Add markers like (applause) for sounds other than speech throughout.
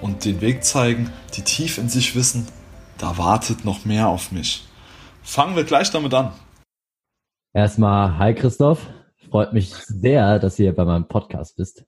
und den Weg zeigen, die tief in sich wissen, da wartet noch mehr auf mich. Fangen wir gleich damit an. Erstmal, hi Christoph. Freut mich sehr, dass hier bei meinem Podcast bist.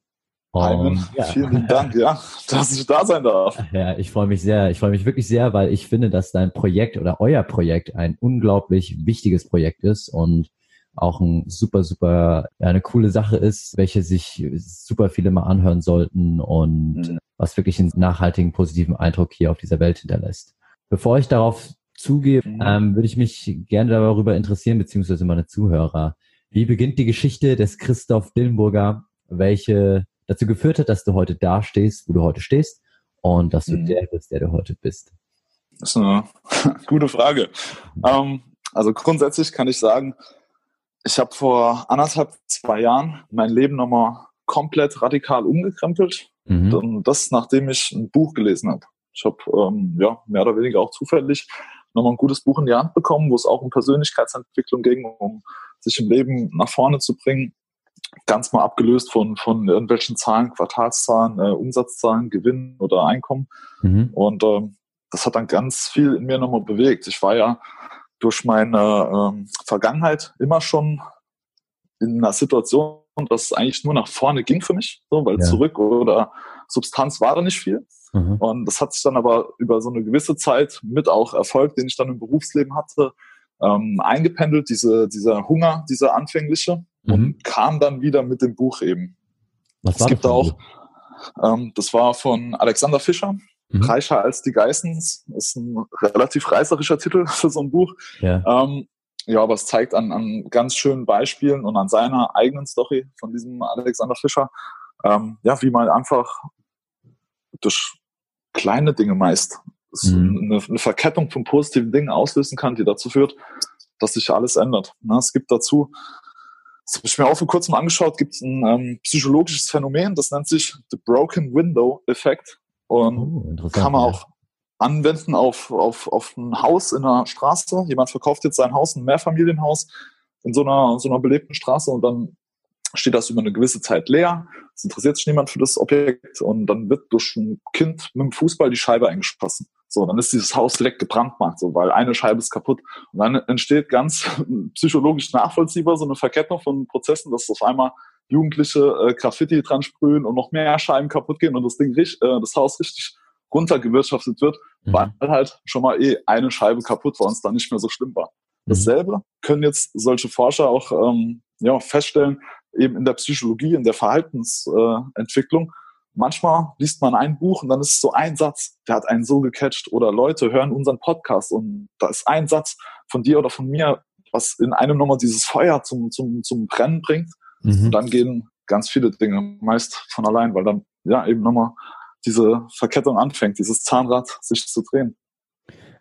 Und, ja. Vielen Dank, ja, dass ich da sein darf. (laughs) Ja, ich freue mich sehr. Ich freue mich wirklich sehr, weil ich finde, dass dein Projekt oder euer Projekt ein unglaublich wichtiges Projekt ist und auch ein super, super, eine coole Sache ist, welche sich super viele mal anhören sollten und mhm. was wirklich einen nachhaltigen, positiven Eindruck hier auf dieser Welt hinterlässt. Bevor ich darauf zugehe, mhm. ähm, würde ich mich gerne darüber interessieren, beziehungsweise meine Zuhörer. Wie beginnt die Geschichte des Christoph Dillenburger, welche dazu geführt hat, dass du heute da stehst, wo du heute stehst und dass du mhm. der bist, der du heute bist? Das ist eine (laughs) gute Frage. Ähm, also grundsätzlich kann ich sagen, ich habe vor anderthalb, zwei Jahren mein Leben nochmal komplett radikal umgekrempelt. Mhm. Und das, nachdem ich ein Buch gelesen habe. Ich habe ähm, ja, mehr oder weniger auch zufällig nochmal ein gutes Buch in die Hand bekommen, wo es auch um Persönlichkeitsentwicklung ging, um sich im Leben nach vorne zu bringen. Ganz mal abgelöst von, von irgendwelchen Zahlen, Quartalszahlen, äh, Umsatzzahlen, Gewinn oder Einkommen. Mhm. Und ähm, das hat dann ganz viel in mir nochmal bewegt. Ich war ja durch meine ähm, Vergangenheit immer schon in einer Situation, dass es eigentlich nur nach vorne ging für mich, so, weil ja. zurück oder Substanz war da nicht viel. Mhm. Und das hat sich dann aber über so eine gewisse Zeit mit auch Erfolg, den ich dann im Berufsleben hatte, ähm, eingependelt, diese, dieser Hunger, dieser anfängliche, mhm. und kam dann wieder mit dem Buch eben. Was es gibt da auch, ähm, das war von Alexander Fischer, Mhm. Reicher als die Geissens ist ein relativ reißerischer Titel (laughs) für so ein Buch. Ja, ähm, ja aber es zeigt an, an ganz schönen Beispielen und an seiner eigenen Story von diesem Alexander Fischer, ähm, ja, wie man einfach durch kleine Dinge meist mhm. eine, eine, Verkettung von positiven Dingen auslösen kann, die dazu führt, dass sich alles ändert. Na, es gibt dazu, das habe ich mir auch vor kurzem angeschaut, gibt es ein ähm, psychologisches Phänomen, das nennt sich The Broken Window Effect. Und oh, kann man auch anwenden auf, auf, auf ein Haus in einer Straße. Jemand verkauft jetzt sein Haus, ein Mehrfamilienhaus in so einer, so einer belebten Straße und dann steht das über eine gewisse Zeit leer. Es interessiert sich niemand für das Objekt und dann wird durch ein Kind mit dem Fußball die Scheibe eingeschossen. So, dann ist dieses Haus direkt gebrandmarkt, so, weil eine Scheibe ist kaputt. Und dann entsteht ganz (laughs) psychologisch nachvollziehbar so eine Verkettung von Prozessen, dass auf einmal Jugendliche äh, Graffiti dran sprühen und noch mehr Scheiben kaputt gehen und das Ding äh, das Haus richtig runtergewirtschaftet wird, mhm. weil halt schon mal eh eine Scheibe kaputt war und es dann nicht mehr so schlimm war. Mhm. Dasselbe können jetzt solche Forscher auch ähm, ja, feststellen, eben in der Psychologie, in der Verhaltensentwicklung. Äh, Manchmal liest man ein Buch und dann ist es so ein Satz, der hat einen so gecatcht oder Leute hören unseren Podcast und da ist ein Satz von dir oder von mir, was in einem nochmal dieses Feuer zum, zum, zum Brennen bringt Mhm. Und dann gehen ganz viele Dinge meist von allein, weil dann ja eben nochmal diese Verkettung anfängt, dieses Zahnrad sich zu drehen.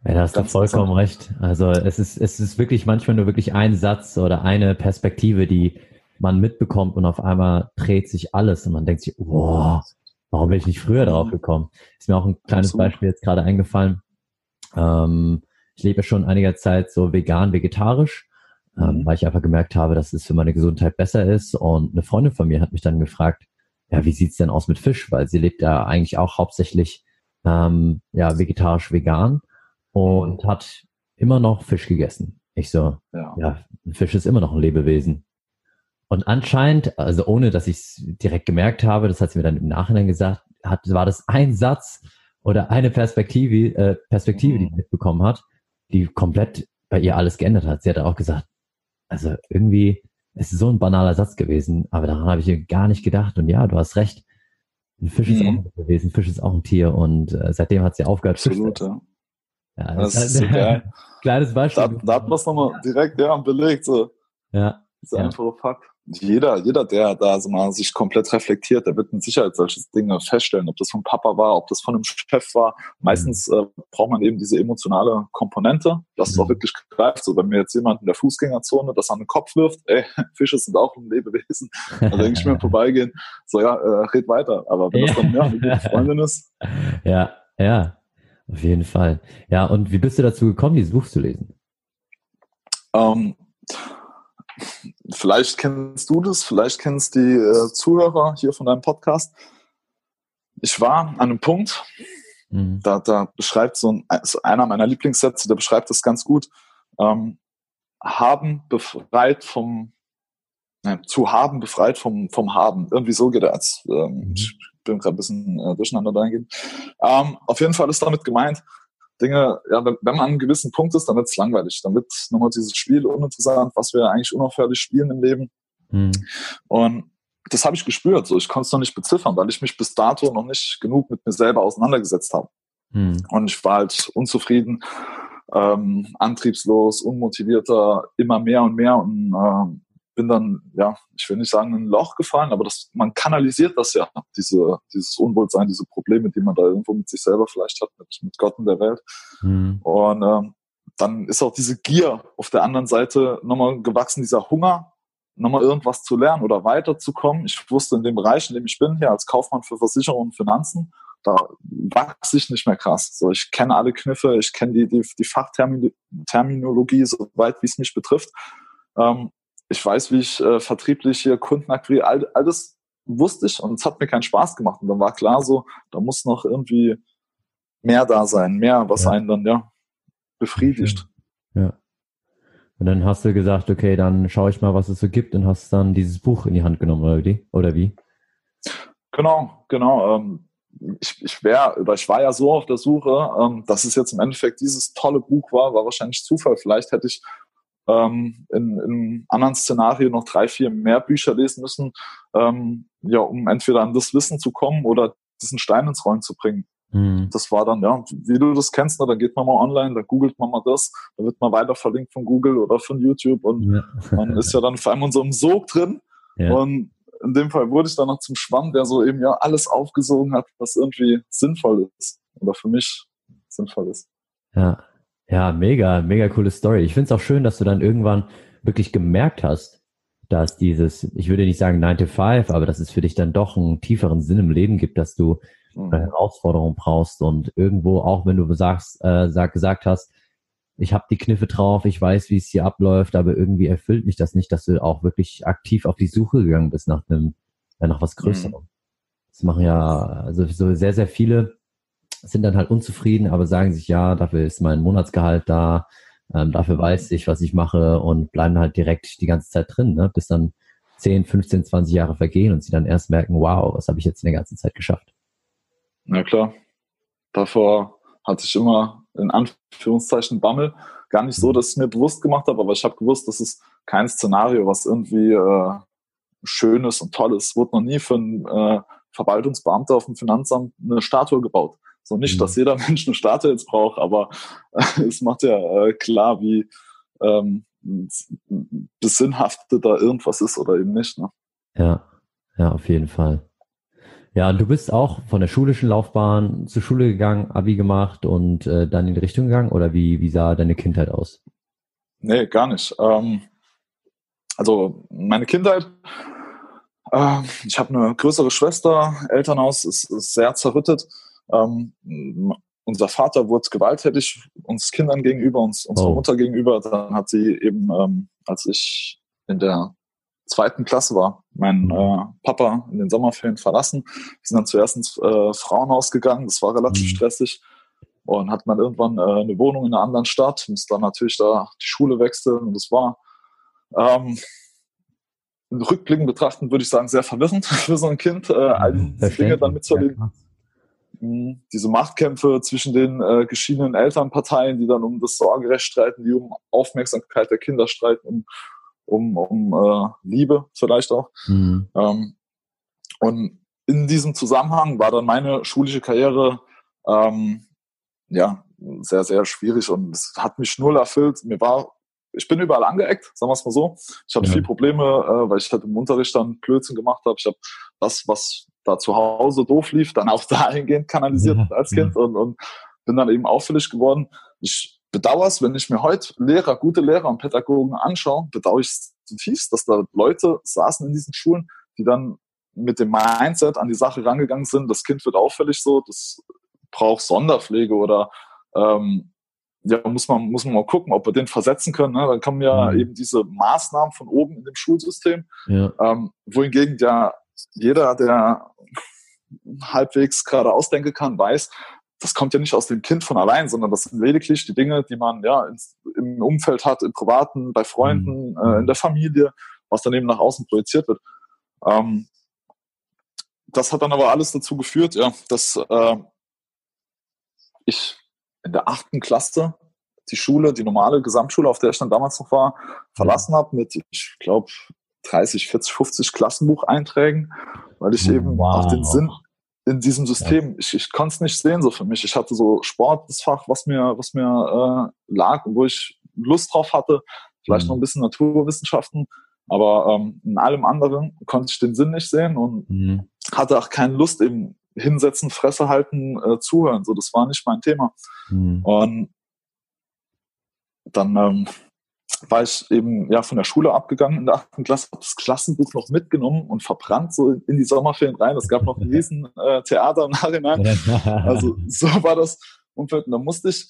Ja, da hast du vollkommen recht. Also es ist, es ist wirklich manchmal nur wirklich ein Satz oder eine Perspektive, die man mitbekommt und auf einmal dreht sich alles und man denkt sich, wow, warum bin ich nicht früher drauf mhm. gekommen? Ist mir auch ein kleines Absolut. Beispiel jetzt gerade eingefallen. Ähm, ich lebe schon einiger Zeit so vegan, vegetarisch mhm. weil ich einfach gemerkt habe, dass es für meine Gesundheit besser ist. Und eine Freundin von mir hat mich dann gefragt, ja, wie sieht's denn aus mit Fisch? Weil sie lebt ja eigentlich auch hauptsächlich ähm, ja vegetarisch vegan und mhm. hat immer noch Fisch gegessen. Ich so, ja. ja, Fisch ist immer noch ein Lebewesen. Und anscheinend, also ohne dass ich es direkt gemerkt habe, das hat sie mir dann im Nachhinein gesagt, hat, war das ein Satz oder eine Perspektive, äh, Perspektive, mhm. die sie mitbekommen hat, die komplett bei ihr alles geändert hat. Sie hat auch gesagt, also irgendwie, es ist so ein banaler Satz gewesen, aber daran habe ich gar nicht gedacht. Und ja, du hast recht. Ein Fisch mhm. ist auch ein gewesen, ein Fisch ist auch ein Tier und äh, seitdem hat sie aufgehört. Absolut, ja. ja. das, das ist so geil. (laughs) Kleines Beispiel. Da, da hat man es nochmal direkt ja, belegt. So. Ja. Das ist ja. einfache Fakt. Jeder, jeder, der da so mal sich komplett reflektiert, der wird mit Sicherheit solche Dinge feststellen, ob das von Papa war, ob das von einem Chef war. Meistens äh, braucht man eben diese emotionale Komponente, dass mhm. es auch wirklich greift. So, wenn mir jetzt jemand in der Fußgängerzone das an den Kopf wirft, ey, (laughs) Fische sind auch ein Lebewesen, (laughs) da denke ich mir vorbeigehen, so ja, äh, red weiter. Aber wenn das dann ja, eine gute Freundin ist. (laughs) Ja, ja, auf jeden Fall. Ja, und wie bist du dazu gekommen, dieses Buch zu lesen? Ähm, vielleicht kennst du das, vielleicht kennst die äh, Zuhörer hier von deinem Podcast. Ich war an einem Punkt, mhm. da, da beschreibt so ein, also einer meiner Lieblingssätze, der beschreibt das ganz gut. Ähm, haben befreit vom, nein, zu haben befreit vom, vom Haben. Irgendwie so geht als, ähm, mhm. ich bin gerade ein bisschen äh, durcheinander dahingehend. Ähm, auf jeden Fall ist damit gemeint, Dinge, ja, wenn, wenn man an einem gewissen Punkt ist, dann wird es langweilig. Dann wird nochmal dieses Spiel uninteressant, was wir eigentlich unaufhörlich spielen im Leben. Mhm. Und das habe ich gespürt. So, ich konnte es noch nicht beziffern, weil ich mich bis dato noch nicht genug mit mir selber auseinandergesetzt habe. Mhm. Und ich war halt unzufrieden, ähm, antriebslos, unmotivierter, immer mehr und mehr und ähm, bin dann, ja, ich will nicht sagen, in ein Loch gefallen, aber das, man kanalisiert das ja, diese, dieses Unwohlsein, diese Probleme, die man da irgendwo mit sich selber vielleicht hat, mit, mit Gott und der Welt. Mhm. Und ähm, dann ist auch diese Gier auf der anderen Seite nochmal gewachsen, dieser Hunger, nochmal irgendwas zu lernen oder weiterzukommen. Ich wusste in dem Bereich, in dem ich bin, hier als Kaufmann für Versicherungen und Finanzen, da wachse ich nicht mehr krass. So, ich kenne alle Kniffe, ich kenne die, die, die Fachterminologie, soweit wie es mich betrifft. Ähm, ich weiß, wie ich äh, vertrieblich hier Kunden akquiriere, all, all das wusste ich und es hat mir keinen Spaß gemacht. Und dann war klar so, da muss noch irgendwie mehr da sein, mehr, was ja. einen dann ja befriedigt. Ja. Und dann hast du gesagt, okay, dann schaue ich mal, was es so gibt und hast dann dieses Buch in die Hand genommen, oder wie? Oder wie? Genau, genau. Ähm, ich, ich, wär, oder ich war ja so auf der Suche, ähm, dass es jetzt im Endeffekt dieses tolle Buch war, war wahrscheinlich Zufall. Vielleicht hätte ich ähm, in, in anderen Szenario noch drei, vier mehr Bücher lesen müssen, ähm, ja, um entweder an das Wissen zu kommen oder diesen Stein ins Rollen zu bringen. Mhm. Das war dann, ja, wie du das kennst, ne, da geht man mal online, da googelt man mal das, da wird man weiter verlinkt von Google oder von YouTube und ja. man ist ja dann vor allem in so einem Sog drin. Ja. Und in dem Fall wurde ich dann noch zum Schwamm, der so eben ja alles aufgesogen hat, was irgendwie sinnvoll ist oder für mich sinnvoll ist. Ja, ja, mega, mega coole Story. Ich finde es auch schön, dass du dann irgendwann wirklich gemerkt hast, dass dieses, ich würde nicht sagen 9 to 5, aber dass es für dich dann doch einen tieferen Sinn im Leben gibt, dass du eine mhm. Herausforderung brauchst und irgendwo, auch wenn du sagst, äh, sag, gesagt hast, ich habe die Kniffe drauf, ich weiß, wie es hier abläuft, aber irgendwie erfüllt mich das nicht, dass du auch wirklich aktiv auf die Suche gegangen bist nach einem, ja, nach was Größerem. Mhm. Das machen ja also so sehr, sehr viele sind dann halt unzufrieden, aber sagen sich, ja, dafür ist mein Monatsgehalt da, ähm, dafür weiß ich, was ich mache und bleiben halt direkt die ganze Zeit drin, ne? bis dann 10, 15, 20 Jahre vergehen und sie dann erst merken, wow, was habe ich jetzt in der ganzen Zeit geschafft. Na klar. Davor hatte ich immer in Anführungszeichen Bammel. Gar nicht so, mhm. dass ich es mir bewusst gemacht habe, aber ich habe gewusst, das ist kein Szenario, was irgendwie äh, schön ist und toll ist. Wurde noch nie für einen äh, Verwaltungsbeamter auf dem Finanzamt eine Statue gebaut. So nicht, mhm. dass jeder (laughs) Mensch eine Statue jetzt braucht, aber äh, es macht ja äh, klar, wie ähm, besinnhaftet da irgendwas ist oder eben nicht. Ne? Ja, ja, auf jeden Fall. Ja, du bist auch von der schulischen Laufbahn zur Schule gegangen, Abi gemacht und äh, dann in die Richtung gegangen oder wie, wie sah deine Kindheit aus? Nee, gar nicht. Ähm, also meine Kindheit, äh, ich habe eine größere Schwester, Elternhaus ist, ist sehr zerrüttet. Ähm, unser Vater wurde gewalttätig uns Kindern gegenüber, uns unserer oh. Mutter gegenüber. Dann hat sie eben, ähm, als ich in der zweiten Klasse war, meinen mhm. äh, Papa in den Sommerferien verlassen. Wir sind dann zuerst ins äh, Frauenhaus gegangen. Das war relativ mhm. stressig. Und hat man irgendwann äh, eine Wohnung in einer anderen Stadt, muss dann natürlich da die Schule wechseln. Und das war ähm, rückblickend betrachtend, würde ich sagen, sehr verwirrend (laughs) für so ein Kind, äh, all diese Dinge dann mitzuerleben diese Machtkämpfe zwischen den äh, geschiedenen Elternparteien, die dann um das Sorgerecht streiten, die um Aufmerksamkeit der Kinder streiten, um, um, um äh, Liebe vielleicht auch. Mhm. Ähm, und in diesem Zusammenhang war dann meine schulische Karriere ähm, ja sehr, sehr schwierig und es hat mich null erfüllt. Mir war ich bin überall angeeckt, sagen wir es mal so. Ich hatte ja. viel Probleme, äh, weil ich halt im Unterricht dann Blödsinn gemacht habe. Ich habe das, was da zu Hause doof lief, dann auch (laughs) dahingehend kanalisiert ja. als Kind und, und bin dann eben auffällig geworden. Ich bedauere es, wenn ich mir heute Lehrer, gute Lehrer und Pädagogen anschaue, bedauere ich es zutiefst, dass da Leute saßen in diesen Schulen, die dann mit dem Mindset an die Sache rangegangen sind, das Kind wird auffällig so, das braucht Sonderpflege oder ähm, ja, muss man, muss man mal gucken, ob wir den versetzen können. Ne? Dann kommen ja mhm. eben diese Maßnahmen von oben in dem Schulsystem, ja. ähm, wohingegen ja jeder, der halbwegs gerade ausdenken kann, weiß, das kommt ja nicht aus dem Kind von allein, sondern das sind lediglich die Dinge, die man ja ins, im Umfeld hat, im Privaten, bei Freunden, mhm. äh, in der Familie, was dann eben nach außen projiziert wird. Ähm, das hat dann aber alles dazu geführt, ja, dass äh, ich in der achten Klasse die Schule, die normale Gesamtschule, auf der ich dann damals noch war, verlassen habe mit, ich glaube, 30, 40, 50 Klassenbucheinträgen, weil ich eben wow. auch den Sinn in diesem System, ich, ich konnte es nicht sehen so für mich. Ich hatte so Sport, das Fach, was mir, was mir äh, lag und wo ich Lust drauf hatte, vielleicht mhm. noch ein bisschen Naturwissenschaften, aber ähm, in allem anderen konnte ich den Sinn nicht sehen und mhm. hatte auch keine Lust eben hinsetzen, Fresse halten, äh, zuhören. So, das war nicht mein Thema. Mhm. Und dann ähm, war ich eben ja von der Schule abgegangen in der achten Klasse, habe das Klassenbuch noch mitgenommen und verbrannt so in die Sommerferien rein. Es gab noch ein riesen äh, Theater im Nachhinein. (laughs) Also so war das Umfeld. Und da musste ich,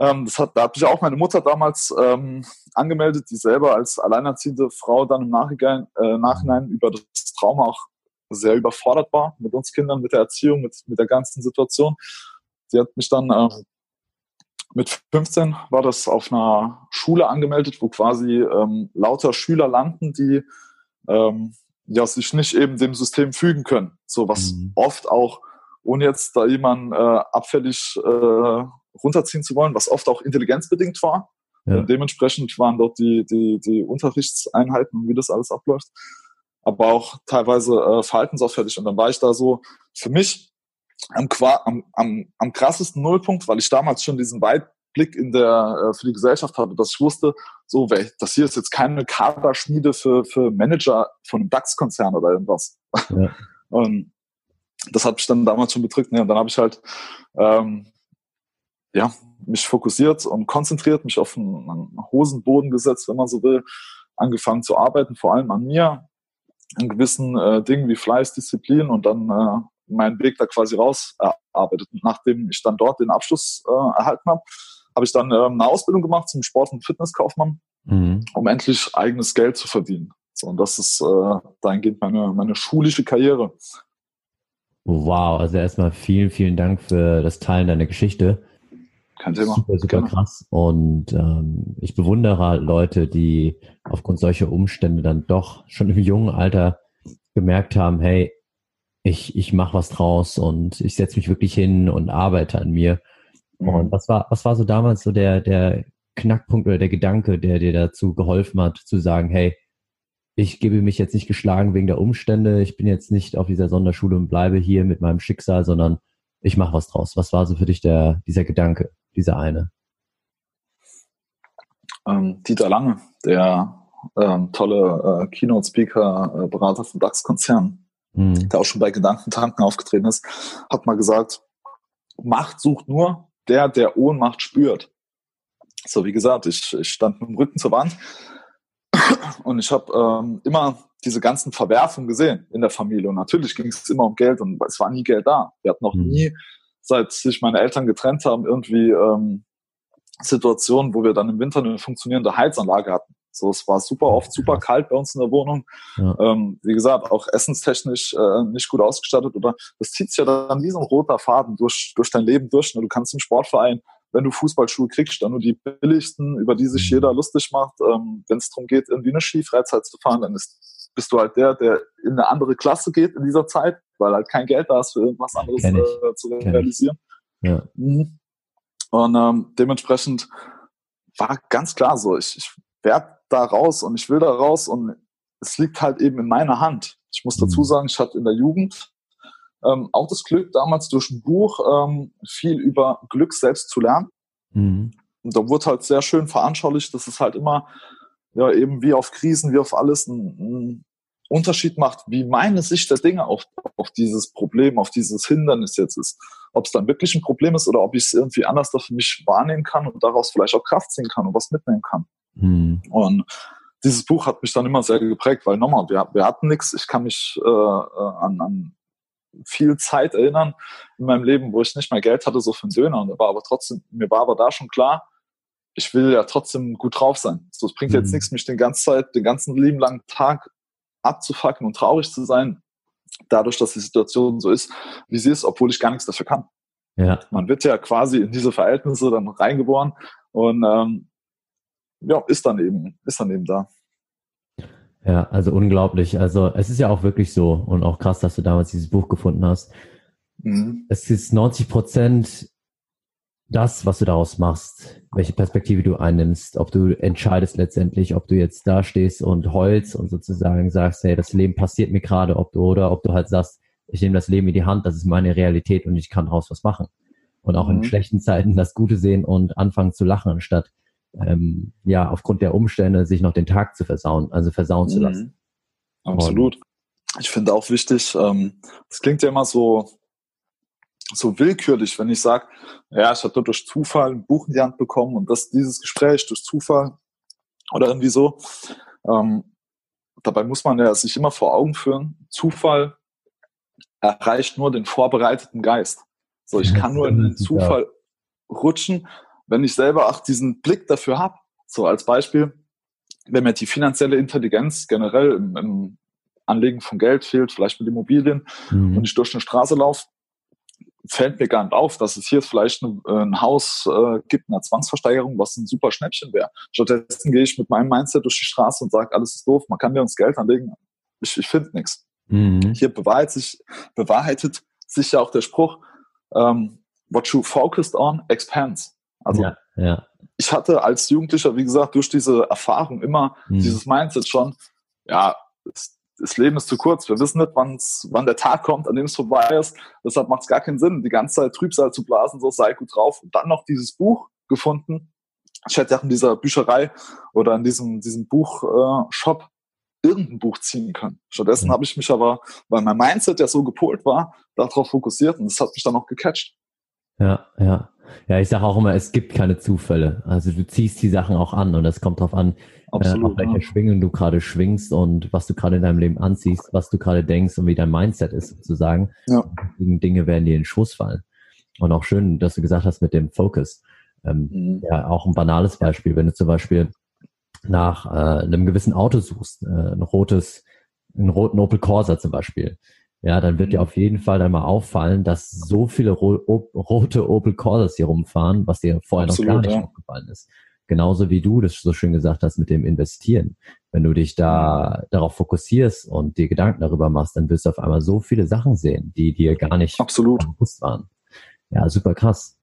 ähm, das hat, da hat mich auch meine Mutter damals ähm, angemeldet, die selber als alleinerziehende Frau dann im Nachhinein, äh, Nachhinein über das Trauma auch sehr überfordert war mit uns Kindern, mit der Erziehung, mit, mit der ganzen Situation. Sie hat mich dann äh, mit 15 war das auf einer Schule angemeldet, wo quasi ähm, lauter Schüler landen, die ähm, ja, sich nicht eben dem System fügen können. So was mhm. oft auch, ohne jetzt da jemanden äh, abfällig äh, runterziehen zu wollen, was oft auch intelligenzbedingt war. Ja. Dementsprechend waren dort die, die, die Unterrichtseinheiten und wie das alles abläuft aber auch teilweise äh, verhaltensauffällig. Und dann war ich da so für mich am, am, am, am krassesten Nullpunkt, weil ich damals schon diesen Weitblick in der, äh, für die Gesellschaft hatte, dass ich wusste, so, das hier ist jetzt keine Kaderschmiede für, für Manager von einem DAX-Konzern oder irgendwas. Ja. (laughs) Und das hat mich dann damals schon bedrückt. Ne? Und dann habe ich halt ähm, ja, mich fokussiert und konzentriert, mich auf einen, einen Hosenboden gesetzt, wenn man so will, angefangen zu arbeiten, vor allem an mir, in gewissen äh, Dingen wie Fleiß, Disziplin und dann äh, meinen Weg da quasi rausarbeitet. Und nachdem ich dann dort den Abschluss äh, erhalten habe, habe ich dann äh, eine Ausbildung gemacht zum Sport- und Fitnesskaufmann, mhm. um endlich eigenes Geld zu verdienen. So, und das ist äh, dahingehend meine, meine schulische Karriere. Wow, also erstmal vielen, vielen Dank für das Teilen deiner Geschichte. Kein Thema. Super, super Gerne. krass. Und ähm, ich bewundere halt Leute, die aufgrund solcher Umstände dann doch schon im jungen Alter gemerkt haben, hey, ich, ich mache was draus und ich setze mich wirklich hin und arbeite an mir. Mhm. Und was war, was war so damals so der, der Knackpunkt oder der Gedanke, der dir dazu geholfen hat, zu sagen, hey, ich gebe mich jetzt nicht geschlagen wegen der Umstände, ich bin jetzt nicht auf dieser Sonderschule und bleibe hier mit meinem Schicksal, sondern ich mache was draus. Was war so für dich der, dieser Gedanke, dieser eine? Ähm, Dieter Lange, der ähm, tolle äh, Keynote-Speaker, äh, Berater vom DAX-Konzern, mhm. der auch schon bei Gedankentanken aufgetreten ist, hat mal gesagt, Macht sucht nur der, der Ohnmacht spürt. So, wie gesagt, ich, ich stand mit dem Rücken zur Wand (clears throat) und ich habe ähm, immer diese ganzen Verwerfungen gesehen in der Familie. Und natürlich ging es immer um Geld und es war nie Geld da. Wir hatten noch mhm. nie, seit sich meine Eltern getrennt haben, irgendwie ähm, Situationen, wo wir dann im Winter eine funktionierende Heizanlage hatten. So, es war super oft super kalt bei uns in der Wohnung. Ja. Ähm, wie gesagt, auch essenstechnisch äh, nicht gut ausgestattet. Oder das zieht sich ja dann wie so ein roter Faden durch, durch dein Leben durch. Ne? Du kannst im Sportverein, wenn du Fußballschuhe kriegst, dann nur die billigsten, über die sich mhm. jeder lustig macht. Ähm, wenn es darum geht, irgendwie eine Skifreizeit zu fahren, dann ist, bist du halt der, der in eine andere Klasse geht in dieser Zeit, weil halt kein Geld da ist für irgendwas anderes äh, zu realisieren. Ja. Mhm. Und ähm, dementsprechend war ganz klar so, ich, ich werde da raus und ich will da raus und es liegt halt eben in meiner Hand. Ich muss dazu mhm. sagen, ich hatte in der Jugend ähm, auch das Glück, damals durch ein Buch ähm, viel über Glück selbst zu lernen. Mhm. da wurde halt sehr schön veranschaulicht, dass es halt immer ja eben wie auf Krisen, wie auf alles einen Unterschied macht, wie meine Sicht der Dinge auf, auf dieses Problem, auf dieses Hindernis jetzt ist. Ob es dann wirklich ein Problem ist oder ob ich es irgendwie anders für mich wahrnehmen kann und daraus vielleicht auch Kraft ziehen kann und was mitnehmen kann. Mhm. Und dieses Buch hat mich dann immer sehr geprägt, weil nochmal, wir, wir hatten nichts. Ich kann mich äh, äh, an, an viel Zeit erinnern in meinem Leben, wo ich nicht mehr Geld hatte, so für einen Döner. Und war aber trotzdem, mir war aber da schon klar, ich will ja trotzdem gut drauf sein. So, es bringt mhm. jetzt nichts, mich den ganzen Zeit, den ganzen lieben langen Tag abzufacken und traurig zu sein, dadurch, dass die Situation so ist, wie sie ist, obwohl ich gar nichts dafür kann. Ja. Man wird ja quasi in diese Verhältnisse dann reingeboren und ähm, ja, ist dann eben, ist dann eben da. Ja, also unglaublich. Also es ist ja auch wirklich so und auch krass, dass du damals dieses Buch gefunden hast. Mhm. Es ist 90 Prozent das, was du daraus machst, welche Perspektive du einnimmst, ob du entscheidest letztendlich, ob du jetzt da stehst und heulst und sozusagen sagst, hey, das Leben passiert mir gerade, ob du oder ob du halt sagst, ich nehme das Leben in die Hand, das ist meine Realität und ich kann daraus was machen. Und auch mhm. in schlechten Zeiten das Gute sehen und anfangen zu lachen, anstatt ähm, ja, aufgrund der Umstände sich noch den Tag zu versauen, also versauen mhm. zu lassen. Absolut. Und ich finde auch wichtig, ähm, das klingt ja immer so, so willkürlich, wenn ich sage, ja, ich hatte durch Zufall ein Buch in die Hand bekommen und das, dieses Gespräch durch Zufall oder irgendwie so. Ähm, dabei muss man ja sich immer vor Augen führen, Zufall erreicht nur den vorbereiteten Geist. So, ich kann nur in den Zufall rutschen, wenn ich selber auch diesen Blick dafür habe, so als Beispiel, wenn mir die finanzielle Intelligenz generell im, im Anlegen von Geld fehlt, vielleicht mit Immobilien, mhm. und ich durch eine Straße laufe, fällt mir gar nicht auf, dass es hier vielleicht ein, ein Haus äh, gibt, eine Zwangsversteigerung, was ein super Schnäppchen wäre. Stattdessen gehe ich mit meinem Mindset durch die Straße und sage, alles ist doof, man kann mir uns Geld anlegen. Ich, ich finde nichts. Mhm. Hier bewahrheitet sich, bewahrheitet sich ja auch der Spruch, ähm, what you focused on expands. Also ja, ja. ich hatte als Jugendlicher, wie gesagt, durch diese Erfahrung immer mhm. dieses Mindset schon, ja, das, Leben ist zu kurz. Wir wissen nicht, wann's, wann der Tag kommt, an dem es vorbei ist. Deshalb macht es gar keinen Sinn, die ganze Zeit Trübsal zu blasen, so sei gut drauf. Und dann noch dieses Buch gefunden. Ich hätte ja in dieser Bücherei oder in diesem, diesem Buchshop äh, irgendein Buch ziehen können. Stattdessen mhm. habe ich mich aber, weil mein Mindset ja so gepolt war, darauf fokussiert und das hat mich dann auch gecatcht. Ja, ja. Ja, ich sage auch immer, es gibt keine Zufälle. Also du ziehst die Sachen auch an und es kommt darauf an, Absolut, äh, auf welcher ja. Schwingung du gerade schwingst und was du gerade in deinem Leben anziehst, was du gerade denkst und wie dein Mindset ist sozusagen. Ja. Dinge werden dir in den Schoß fallen. Und auch schön, dass du gesagt hast mit dem Focus. Ähm, mhm. Ja, auch ein banales Beispiel, wenn du zum Beispiel nach äh, einem gewissen Auto suchst, äh, ein rotes, einen roten Opel Corsa zum Beispiel ja, dann wird dir mhm. auf jeden Fall dann mal auffallen, dass so viele ro rote Opel Corsas hier rumfahren, was dir vorher Absolut, noch gar nicht ja. aufgefallen ist. Genauso wie du das so schön gesagt hast mit dem Investieren. Wenn du dich da darauf fokussierst und dir Gedanken darüber machst, dann wirst du auf einmal so viele Sachen sehen, die dir gar nicht Absolut. bewusst waren. Ja, super krass.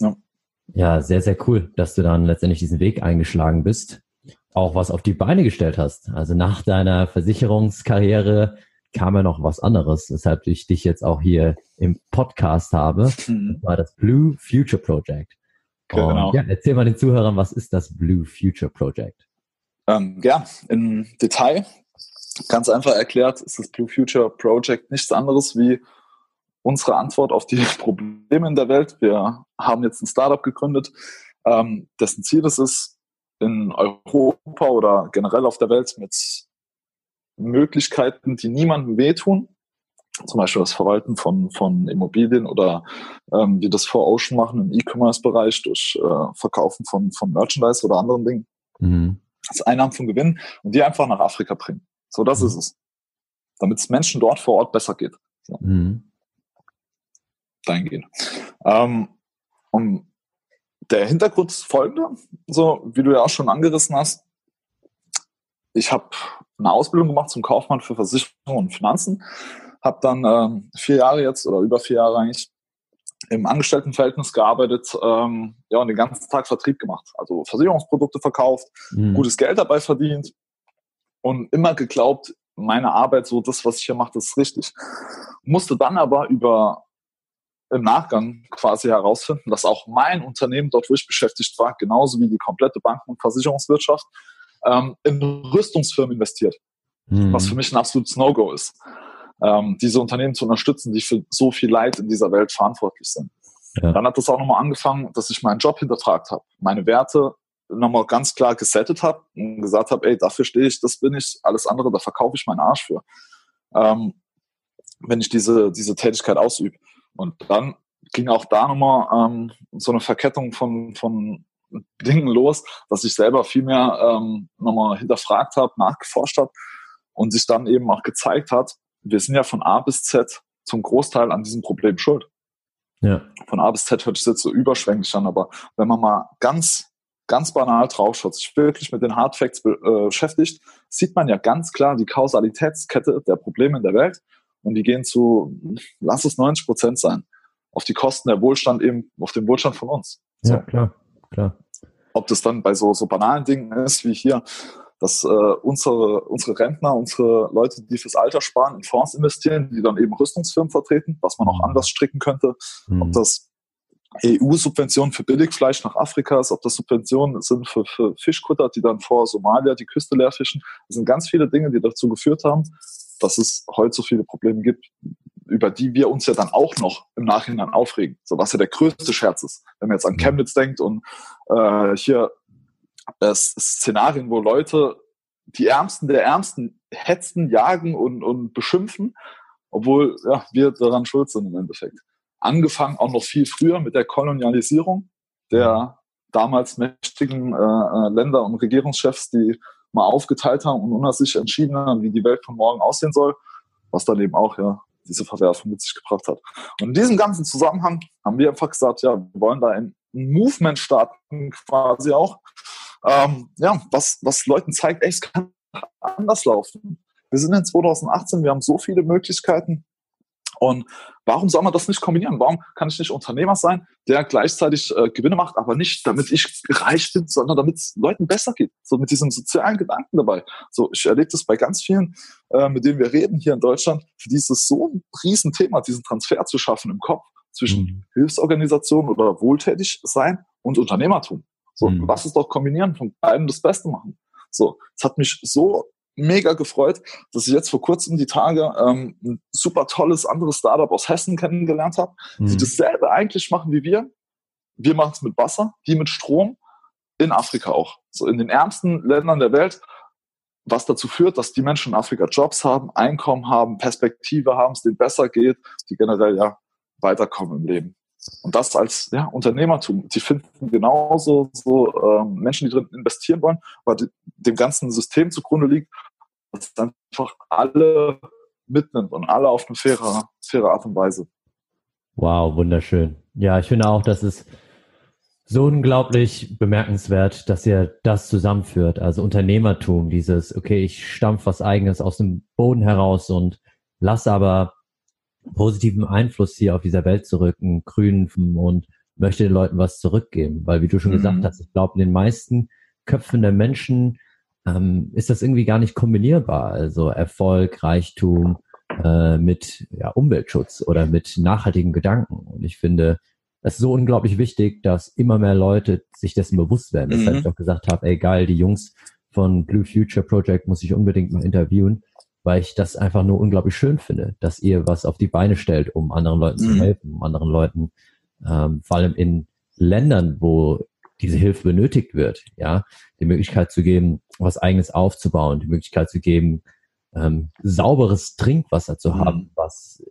Ja. ja, sehr, sehr cool, dass du dann letztendlich diesen Weg eingeschlagen bist. Auch was auf die Beine gestellt hast. Also nach deiner Versicherungskarriere kam ja noch was anderes, weshalb ich dich jetzt auch hier im Podcast habe. Mhm. Das war das Blue Future Project. Genau. Ja, erzähl mal den Zuhörern, was ist das Blue Future Project? Ähm, ja, im Detail, ganz einfach erklärt, ist das Blue Future Project nichts anderes wie unsere Antwort auf die (laughs) Probleme in der Welt. Wir haben jetzt ein Startup gegründet, ähm, dessen Ziel es ist, in Europa oder generell auf der Welt mit Möglichkeiten, die niemandem wehtun, zum Beispiel das Verwalten von, von Immobilien oder ähm, wie das vor Ocean machen im E-Commerce-Bereich durch äh, Verkaufen von, von Merchandise oder anderen Dingen. Mhm. Das Einnahmen von Gewinn und die einfach nach Afrika bringen. So, das mhm. ist es. Damit es Menschen dort vor Ort besser geht. So. Mhm. Dahingehend. Ähm, und der Hintergrund ist folgender, so wie du ja auch schon angerissen hast. Ich habe eine Ausbildung gemacht zum Kaufmann für Versicherungen und Finanzen. Habe dann ähm, vier Jahre jetzt oder über vier Jahre eigentlich im Angestelltenverhältnis gearbeitet ähm, ja, und den ganzen Tag Vertrieb gemacht. Also Versicherungsprodukte verkauft, mhm. gutes Geld dabei verdient und immer geglaubt, meine Arbeit, so das, was ich hier mache, das ist richtig. Musste dann aber über im Nachgang quasi herausfinden, dass auch mein Unternehmen dort, wo ich beschäftigt war, genauso wie die komplette Banken- und Versicherungswirtschaft, ähm, in Rüstungsfirmen investiert. Mhm. Was für mich ein absolutes No-Go ist. Ähm, diese Unternehmen zu unterstützen, die für so viel Leid in dieser Welt verantwortlich sind. Ja. Dann hat das auch nochmal angefangen, dass ich meinen Job hinterfragt habe, meine Werte nochmal ganz klar gesettet habe und gesagt habe, ey, dafür stehe ich, das bin ich, alles andere, da verkaufe ich meinen Arsch für. Ähm, wenn ich diese, diese Tätigkeit ausübe. Und dann ging auch da nochmal ähm, so eine Verkettung von, von Dingen los, dass ich selber viel mehr ähm, nochmal hinterfragt habe, nachgeforscht habe und sich dann eben auch gezeigt hat, wir sind ja von A bis Z zum Großteil an diesem Problem schuld. Ja. Von A bis Z hört sich jetzt so überschwänglich an, aber wenn man mal ganz, ganz banal draufschaut, sich wirklich mit den Hardfacts be äh, beschäftigt, sieht man ja ganz klar die Kausalitätskette der Probleme in der Welt und die gehen zu, lass es 90 Prozent sein, auf die Kosten der Wohlstand eben, auf den Wohlstand von uns. So. Ja, klar, klar. Ob das dann bei so, so banalen Dingen ist, wie hier, dass äh, unsere, unsere Rentner, unsere Leute, die fürs Alter sparen, in Fonds investieren, die dann eben Rüstungsfirmen vertreten, was man auch mhm. anders stricken könnte. Mhm. Ob das EU-Subventionen für Billigfleisch nach Afrika ist, ob das Subventionen sind für, für Fischkutter, die dann vor Somalia die Küste leer fischen. Das sind ganz viele Dinge, die dazu geführt haben, dass es heute so viele Probleme gibt, über die wir uns ja dann auch noch im Nachhinein aufregen. So was ja der größte Scherz ist. Wenn man jetzt an Chemnitz denkt und äh, hier es Szenarien, wo Leute die Ärmsten der Ärmsten hetzen, jagen und, und beschimpfen, obwohl ja, wir daran schuld sind im Endeffekt. Angefangen auch noch viel früher mit der Kolonialisierung der damals mächtigen äh, äh Länder und Regierungschefs, die mal aufgeteilt haben und unter sich entschieden haben, wie die Welt von morgen aussehen soll, was dann eben auch ja diese Verwerfung mit sich gebracht hat. Und in diesem ganzen Zusammenhang haben wir einfach gesagt, ja, wir wollen da ein Movement starten quasi auch, ähm, ja, was, was Leuten zeigt, ey, es kann anders laufen. Wir sind in 2018, wir haben so viele Möglichkeiten, und warum soll man das nicht kombinieren? Warum kann ich nicht Unternehmer sein, der gleichzeitig äh, Gewinne macht, aber nicht, damit ich reich bin, sondern damit es Leuten besser geht? So mit diesem sozialen Gedanken dabei. So, ich erlebe das bei ganz vielen, äh, mit denen wir reden hier in Deutschland. Für dieses so ein Riesenthema, diesen Transfer zu schaffen im Kopf zwischen mhm. Hilfsorganisation oder wohltätig sein und Unternehmertum. So, mhm. lass es doch kombinieren, von beiden das Beste machen. So, es hat mich so mega gefreut, dass ich jetzt vor kurzem die Tage ähm, ein super tolles anderes Startup aus Hessen kennengelernt habe, mhm. die dasselbe eigentlich machen wie wir. Wir machen es mit Wasser, die mit Strom, in Afrika auch. So in den ärmsten Ländern der Welt, was dazu führt, dass die Menschen in Afrika Jobs haben, Einkommen haben, Perspektive haben, es denen besser geht, die generell ja weiterkommen im Leben. Und das als ja, Unternehmertum. Die finden genauso so ähm, Menschen, die drin investieren wollen, weil die, dem ganzen System zugrunde liegt, dass einfach alle mitnimmt und alle auf eine faire, faire Art und Weise. Wow, wunderschön. Ja, ich finde auch, dass es so unglaublich bemerkenswert, dass ihr das zusammenführt. Also Unternehmertum, dieses, okay, ich stampf was eigenes aus dem Boden heraus und lasse aber positiven Einfluss hier auf dieser Welt zurück, einen grünen und möchte den Leuten was zurückgeben. Weil wie du schon mhm. gesagt hast, ich glaube, in den meisten Köpfen der Menschen ähm, ist das irgendwie gar nicht kombinierbar. Also Erfolg, Reichtum äh, mit ja, Umweltschutz oder mit nachhaltigen Gedanken. Und ich finde, es ist so unglaublich wichtig, dass immer mehr Leute sich dessen bewusst werden. Deshalb mhm. ich auch gesagt habe, ey geil, die Jungs von Blue Future Project muss ich unbedingt mal interviewen, weil ich das einfach nur unglaublich schön finde, dass ihr was auf die Beine stellt, um anderen Leuten mhm. zu helfen, um anderen Leuten, ähm, vor allem in Ländern, wo diese Hilfe benötigt wird, ja, die Möglichkeit zu geben, was eigenes aufzubauen, die Möglichkeit zu geben, ähm, sauberes Trinkwasser zu haben, mhm. was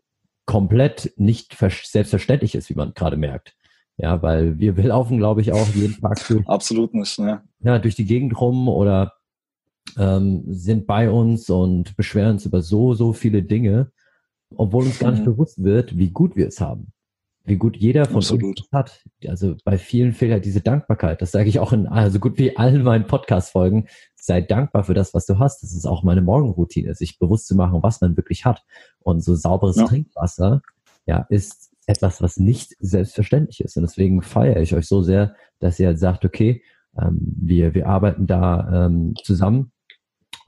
komplett nicht selbstverständlich ist, wie man gerade merkt. Ja, weil wir, wir (laughs) laufen, glaube ich, auch jeden Tag durch. Absolut nicht, ne? Ja, durch die Gegend rum oder ähm, sind bei uns und beschweren uns über so, so viele Dinge, obwohl uns gar nicht mhm. bewusst wird, wie gut wir es haben wie gut jeder von Absolut. uns hat. Also bei vielen fehlt halt diese Dankbarkeit. Das sage ich auch in also gut wie allen meinen Podcast-Folgen. Sei dankbar für das, was du hast. Das ist auch meine Morgenroutine, sich bewusst zu machen, was man wirklich hat. Und so sauberes ja. Trinkwasser, ja, ist etwas, was nicht selbstverständlich ist. Und deswegen feiere ich euch so sehr, dass ihr halt sagt, okay, ähm, wir, wir arbeiten da ähm, zusammen,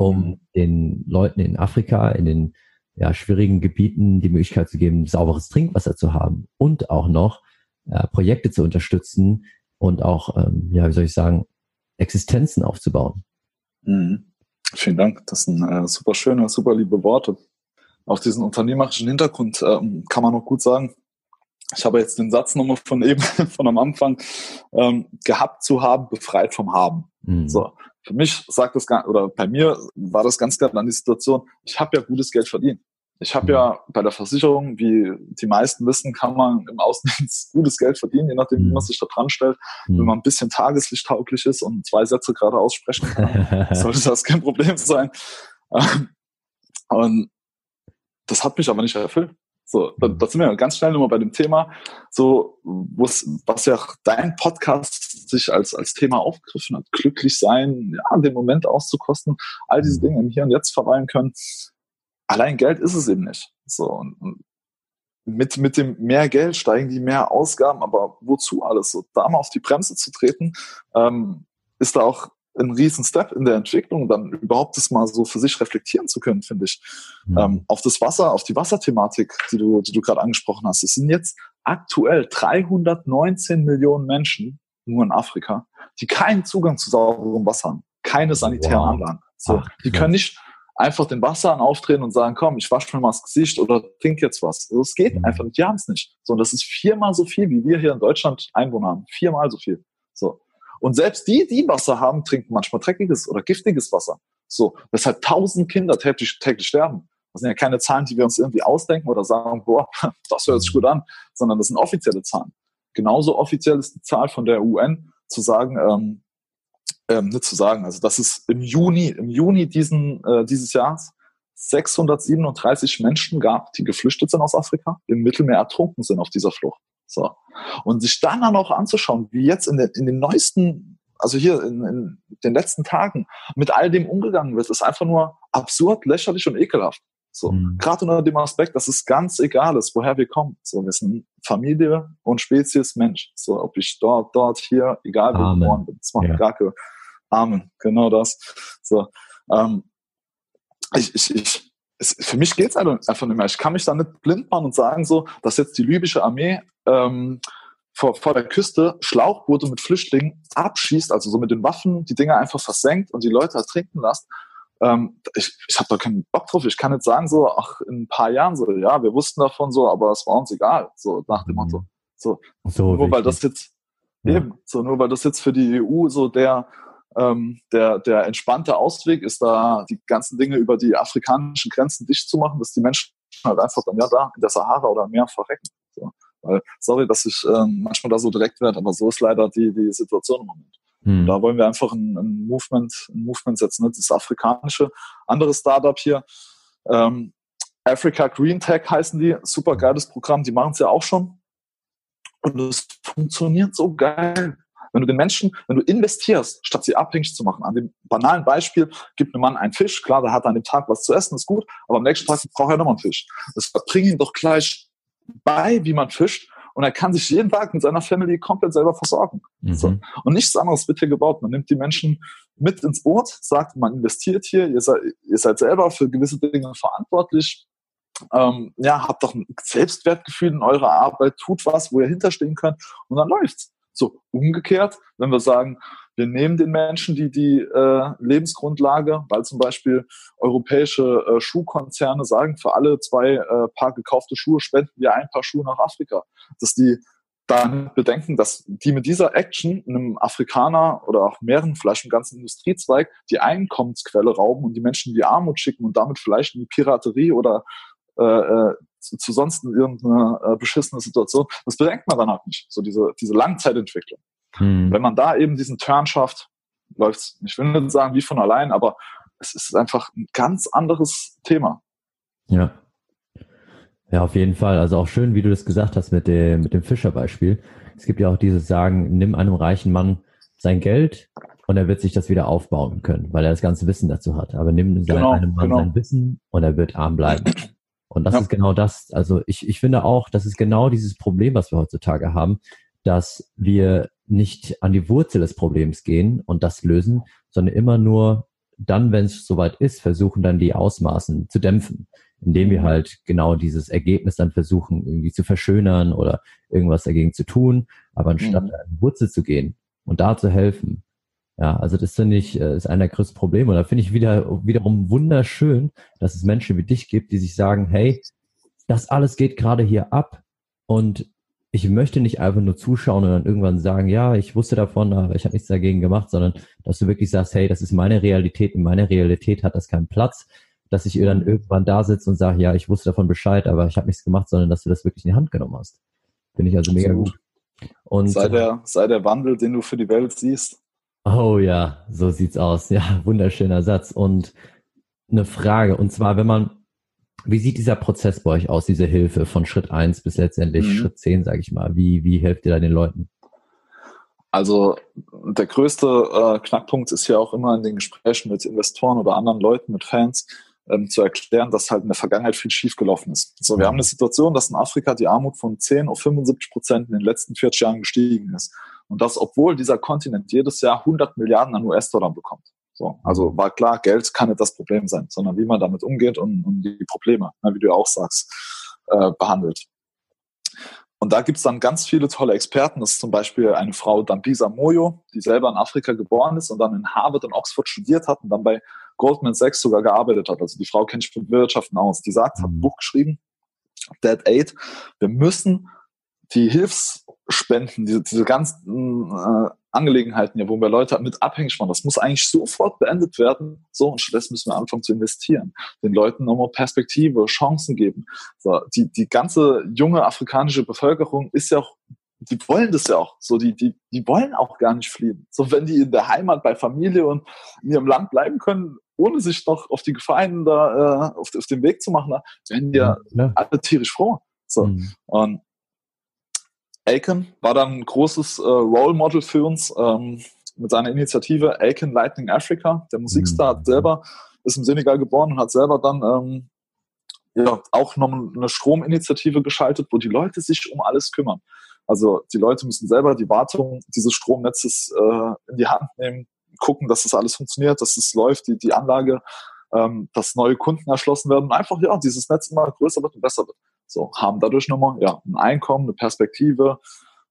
um den Leuten in Afrika, in den ja, schwierigen Gebieten die Möglichkeit zu geben, sauberes Trinkwasser zu haben und auch noch äh, Projekte zu unterstützen und auch, ähm, ja, wie soll ich sagen, Existenzen aufzubauen. Mhm. Vielen Dank. Das sind äh, super schöne, super liebe Worte. Auf diesen unternehmerischen Hintergrund ähm, kann man noch gut sagen, ich habe jetzt den Satz nochmal von eben, (laughs) von am Anfang, ähm, gehabt zu haben, befreit vom Haben. Mhm. So. Für mich sagt das, oder bei mir war das ganz klar dann die Situation, ich habe ja gutes Geld verdient. Ich habe ja mhm. bei der Versicherung, wie die meisten wissen, kann man im Außendienst (laughs) gutes Geld verdienen, je nachdem, wie man mhm. sich da dran stellt. Wenn mhm. man ein bisschen tageslichttauglich ist und zwei Sätze gerade aussprechen kann, (laughs) sollte das kein Problem sein. Ähm, und das hat mich aber nicht erfüllt. So, da, da sind wir ganz schnell nochmal bei dem Thema, so, was ja dein Podcast sich als, als Thema aufgegriffen hat. Glücklich sein, ja, den Moment auszukosten, all diese Dinge im Hier und Jetzt verweilen können. Allein Geld ist es eben nicht. So, und, und mit, mit dem mehr Geld steigen die mehr Ausgaben, aber wozu alles? So, da mal auf die Bremse zu treten, ähm, ist da auch ein riesen Step in der Entwicklung, dann überhaupt das mal so für sich reflektieren zu können, finde ich. Mhm. Ähm, auf das Wasser, auf die Wasserthematik, die du, die du gerade angesprochen hast. Es sind jetzt aktuell 319 Millionen Menschen nur in Afrika, die keinen Zugang zu sauberem Wasser haben, keine sanitären wow. Anlagen. So, Ach, die können nicht einfach den Wasser aufdrehen und sagen, komm, ich wasche mir mal das Gesicht oder trink jetzt was. Also es geht mhm. einfach nicht, die haben es nicht. So, und das ist viermal so viel, wie wir hier in Deutschland Einwohner haben. Viermal so viel. So. Und selbst die, die Wasser haben, trinken manchmal dreckiges oder giftiges Wasser. So, weshalb tausend Kinder täglich, täglich sterben. Das sind ja keine Zahlen, die wir uns irgendwie ausdenken oder sagen, boah, (laughs) das hört sich gut an, sondern das sind offizielle Zahlen. Genauso offiziell ist die Zahl von der UN zu sagen, ähm, ähm, nicht zu sagen, also das ist im Juni, im Juni diesen, äh, dieses Jahres 637 Menschen gab, die geflüchtet sind aus Afrika, im Mittelmeer ertrunken sind auf dieser Flucht. So. Und sich dann auch anzuschauen, wie jetzt in, den, in den neuesten, also hier in, in den letzten Tagen mit all dem umgegangen wird, ist einfach nur absurd, lächerlich und ekelhaft. So, mhm. gerade unter dem Aspekt, dass es ganz egal ist, woher wir kommen. So, wir sind Familie und Spezies Mensch. So, ob ich dort, dort, hier, egal wo ich geboren bin. Das macht ja. gar Amen. Genau das. So, ähm, ich, ich, ich, es, für mich geht's einfach nicht mehr. Ich kann mich da nicht blind machen und sagen so, dass jetzt die libysche Armee ähm, vor, vor der Küste Schlauchboote mit Flüchtlingen abschießt, also so mit den Waffen die Dinger einfach versenkt und die Leute ertrinken lässt. Ähm, ich ich habe da keinen Bock drauf. Ich kann nicht sagen so, ach, in ein paar Jahren so, ja, wir wussten davon so, aber es war uns egal, so nach dem Motto. So, so nur weil das jetzt ja. eben, so nur weil das jetzt für die EU so der ähm, der, der entspannte Ausweg ist da, die ganzen Dinge über die afrikanischen Grenzen dicht zu machen, dass die Menschen halt einfach dann ja da in der Sahara oder mehr verrecken. So. Weil, sorry, dass ich ähm, manchmal da so direkt werde, aber so ist leider die, die Situation im Moment. Hm. Da wollen wir einfach ein, ein, Movement, ein Movement setzen. Ne? Das afrikanische, andere Startup hier, ähm, Africa Green Tech heißen die, super geiles Programm, die machen es ja auch schon. Und es funktioniert so geil. Wenn du den Menschen, wenn du investierst, statt sie abhängig zu machen, an dem banalen Beispiel, gibt einem Mann einen Fisch, klar, der hat an dem Tag was zu essen, ist gut, aber am nächsten Tag braucht er nochmal einen Fisch. Das bringt ihm doch gleich bei, wie man fischt und er kann sich jeden Tag mit seiner Family komplett selber versorgen. Mhm. So. Und nichts anderes wird hier gebaut. Man nimmt die Menschen mit ins Boot, sagt, man investiert hier, ihr seid, ihr seid selber für gewisse Dinge verantwortlich. Ähm, ja, habt doch ein Selbstwertgefühl in eurer Arbeit, tut was, wo ihr hinterstehen könnt und dann läuft's. So umgekehrt, wenn wir sagen, wir nehmen den Menschen die, die äh, Lebensgrundlage, weil zum Beispiel europäische äh, Schuhkonzerne sagen, für alle zwei äh, Paar gekaufte Schuhe spenden wir ein Paar Schuhe nach Afrika. Dass die dann bedenken, dass die mit dieser Action einem Afrikaner oder auch mehreren, vielleicht im ganzen Industriezweig, die Einkommensquelle rauben und die Menschen in die Armut schicken und damit vielleicht in die Piraterie oder äh, äh zu, zu sonst irgendeine äh, beschissene Situation. Das bedenkt man dann halt nicht, so diese, diese Langzeitentwicklung. Hm. Wenn man da eben diesen Turn schafft, läuft ich will nicht sagen wie von allein, aber es ist einfach ein ganz anderes Thema. Ja. Ja, auf jeden Fall. Also auch schön, wie du das gesagt hast mit dem, mit dem Fischerbeispiel. Es gibt ja auch dieses Sagen, nimm einem reichen Mann sein Geld und er wird sich das wieder aufbauen können, weil er das ganze Wissen dazu hat. Aber nimm genau, einem Mann genau. sein Wissen und er wird arm bleiben. Und das ja. ist genau das. Also ich, ich finde auch, das ist genau dieses Problem, was wir heutzutage haben, dass wir nicht an die Wurzel des Problems gehen und das lösen, sondern immer nur dann, wenn es soweit ist, versuchen dann die Ausmaßen zu dämpfen, indem wir halt genau dieses Ergebnis dann versuchen, irgendwie zu verschönern oder irgendwas dagegen zu tun, aber anstatt mhm. an die Wurzel zu gehen und da zu helfen. Ja, also das finde ich, äh, ist einer der größten Probleme. Und da finde ich wieder, wiederum wunderschön, dass es Menschen wie dich gibt, die sich sagen, hey, das alles geht gerade hier ab und ich möchte nicht einfach nur zuschauen und dann irgendwann sagen, ja, ich wusste davon, aber ich habe nichts dagegen gemacht, sondern dass du wirklich sagst, hey, das ist meine Realität, in meiner Realität hat das keinen Platz, dass ich dann irgendwann da sitze und sage, ja, ich wusste davon Bescheid, aber ich habe nichts gemacht, sondern dass du das wirklich in die Hand genommen hast. Finde ich also mega gut. Und, sei, der, sei der Wandel, den du für die Welt siehst. Oh ja, so sieht's aus. Ja, wunderschöner Satz. Und eine Frage, und zwar, wenn man, wie sieht dieser Prozess bei euch aus, diese Hilfe von Schritt eins bis letztendlich mhm. Schritt zehn, sage ich mal? Wie, wie helft ihr da den Leuten? Also der größte äh, Knackpunkt ist ja auch immer in den Gesprächen mit Investoren oder anderen Leuten, mit Fans, ähm, zu erklären, dass halt in der Vergangenheit viel schiefgelaufen ist. So, wir haben eine Situation, dass in Afrika die Armut von 10 auf 75 Prozent in den letzten 40 Jahren gestiegen ist. Und das, obwohl dieser Kontinent jedes Jahr 100 Milliarden an US-Dollar bekommt. So, also war klar, Geld kann nicht das Problem sein, sondern wie man damit umgeht und, und die Probleme, wie du auch sagst, äh, behandelt. Und da gibt's dann ganz viele tolle Experten. Das ist zum Beispiel eine Frau Dambisa Moyo, die selber in Afrika geboren ist und dann in Harvard und Oxford studiert hat und dann bei Goldman Sachs sogar gearbeitet hat. Also die Frau kennt sich mit Wirtschaften aus. Die sagt, hat ein mhm. Buch geschrieben, Dead Aid. Wir müssen die Hilfsspenden, diese, diese ganzen äh, Angelegenheiten, ja, wo wir Leute mit abhängig machen, das muss eigentlich sofort beendet werden. So, und stattdessen müssen wir anfangen zu investieren, den Leuten nochmal Perspektive, Chancen geben. So, die, die ganze junge afrikanische Bevölkerung ist ja auch die wollen das ja auch. So, die, die, die wollen auch gar nicht fliehen. So, wenn die in der Heimat bei Familie und in ihrem Land bleiben können, ohne sich noch auf die Gefahren da, äh, auf, auf den Weg zu machen, werden die ja, ja. alle tierisch froh. So. Mhm. Und Aiken war dann ein großes äh, Role Model für uns ähm, mit seiner Initiative Aiken Lightning Africa. Der Musikstar mhm. selber ist im Senegal geboren und hat selber dann ähm, ja, auch noch eine Strominitiative geschaltet, wo die Leute sich um alles kümmern. Also die Leute müssen selber die Wartung dieses Stromnetzes äh, in die Hand nehmen, gucken, dass das alles funktioniert, dass es läuft, die, die Anlage, ähm, dass neue Kunden erschlossen werden und einfach, ja, dieses Netz immer größer wird und besser wird. So, haben dadurch nochmal ja, ein Einkommen, eine Perspektive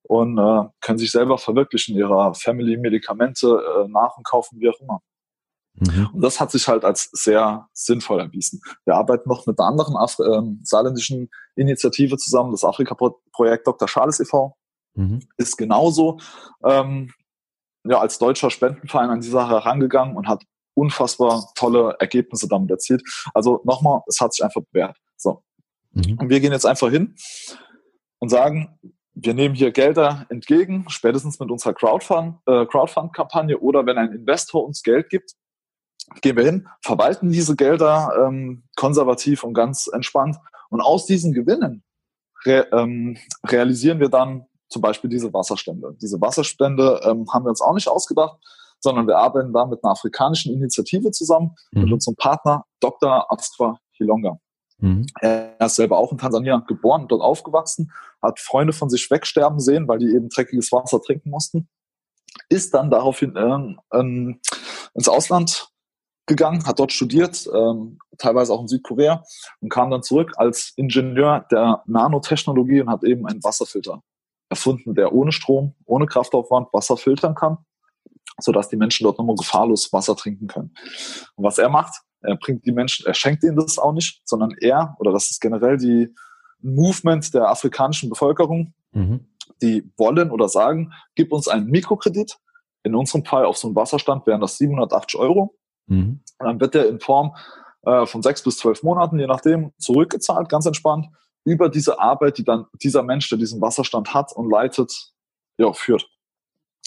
und äh, können sich selber verwirklichen, ihrer Family Medikamente äh, nach und kaufen, wie auch immer. Mhm. Und das hat sich halt als sehr sinnvoll erwiesen. Wir arbeiten noch mit einer anderen Af äh, saarländischen Initiative zusammen, das Afrika-Projekt Dr. Schales e.V. Mhm. ist genauso ähm, ja, als deutscher Spendenverein an die Sache herangegangen und hat unfassbar tolle Ergebnisse damit erzielt. Also nochmal, es hat sich einfach bewährt. So, Mhm. Und wir gehen jetzt einfach hin und sagen, wir nehmen hier Gelder entgegen, spätestens mit unserer Crowdfund-Kampagne äh, Crowdfund oder wenn ein Investor uns Geld gibt, gehen wir hin, verwalten diese Gelder ähm, konservativ und ganz entspannt und aus diesen Gewinnen re, ähm, realisieren wir dann zum Beispiel diese Wasserstände. Diese Wasserstände ähm, haben wir uns auch nicht ausgedacht, sondern wir arbeiten da mit einer afrikanischen Initiative zusammen, mhm. mit unserem Partner Dr. Astra Hilonga. Mhm. Er ist selber auch in Tansania geboren und dort aufgewachsen, hat Freunde von sich wegsterben sehen, weil die eben dreckiges Wasser trinken mussten. Ist dann daraufhin äh, äh, ins Ausland gegangen, hat dort studiert, ähm, teilweise auch in Südkorea und kam dann zurück als Ingenieur der Nanotechnologie und hat eben einen Wasserfilter erfunden, der ohne Strom, ohne Kraftaufwand Wasser filtern kann, sodass die Menschen dort nochmal gefahrlos Wasser trinken können. Und was er macht, er bringt die Menschen, er schenkt ihnen das auch nicht, sondern er, oder das ist generell die Movement der afrikanischen Bevölkerung, mhm. die wollen oder sagen, gib uns einen Mikrokredit. In unserem Fall auf so einem Wasserstand wären das 780 Euro. Mhm. Und dann wird der in Form äh, von sechs bis zwölf Monaten, je nachdem, zurückgezahlt, ganz entspannt, über diese Arbeit, die dann dieser Mensch, der diesen Wasserstand hat und leitet, ja, führt.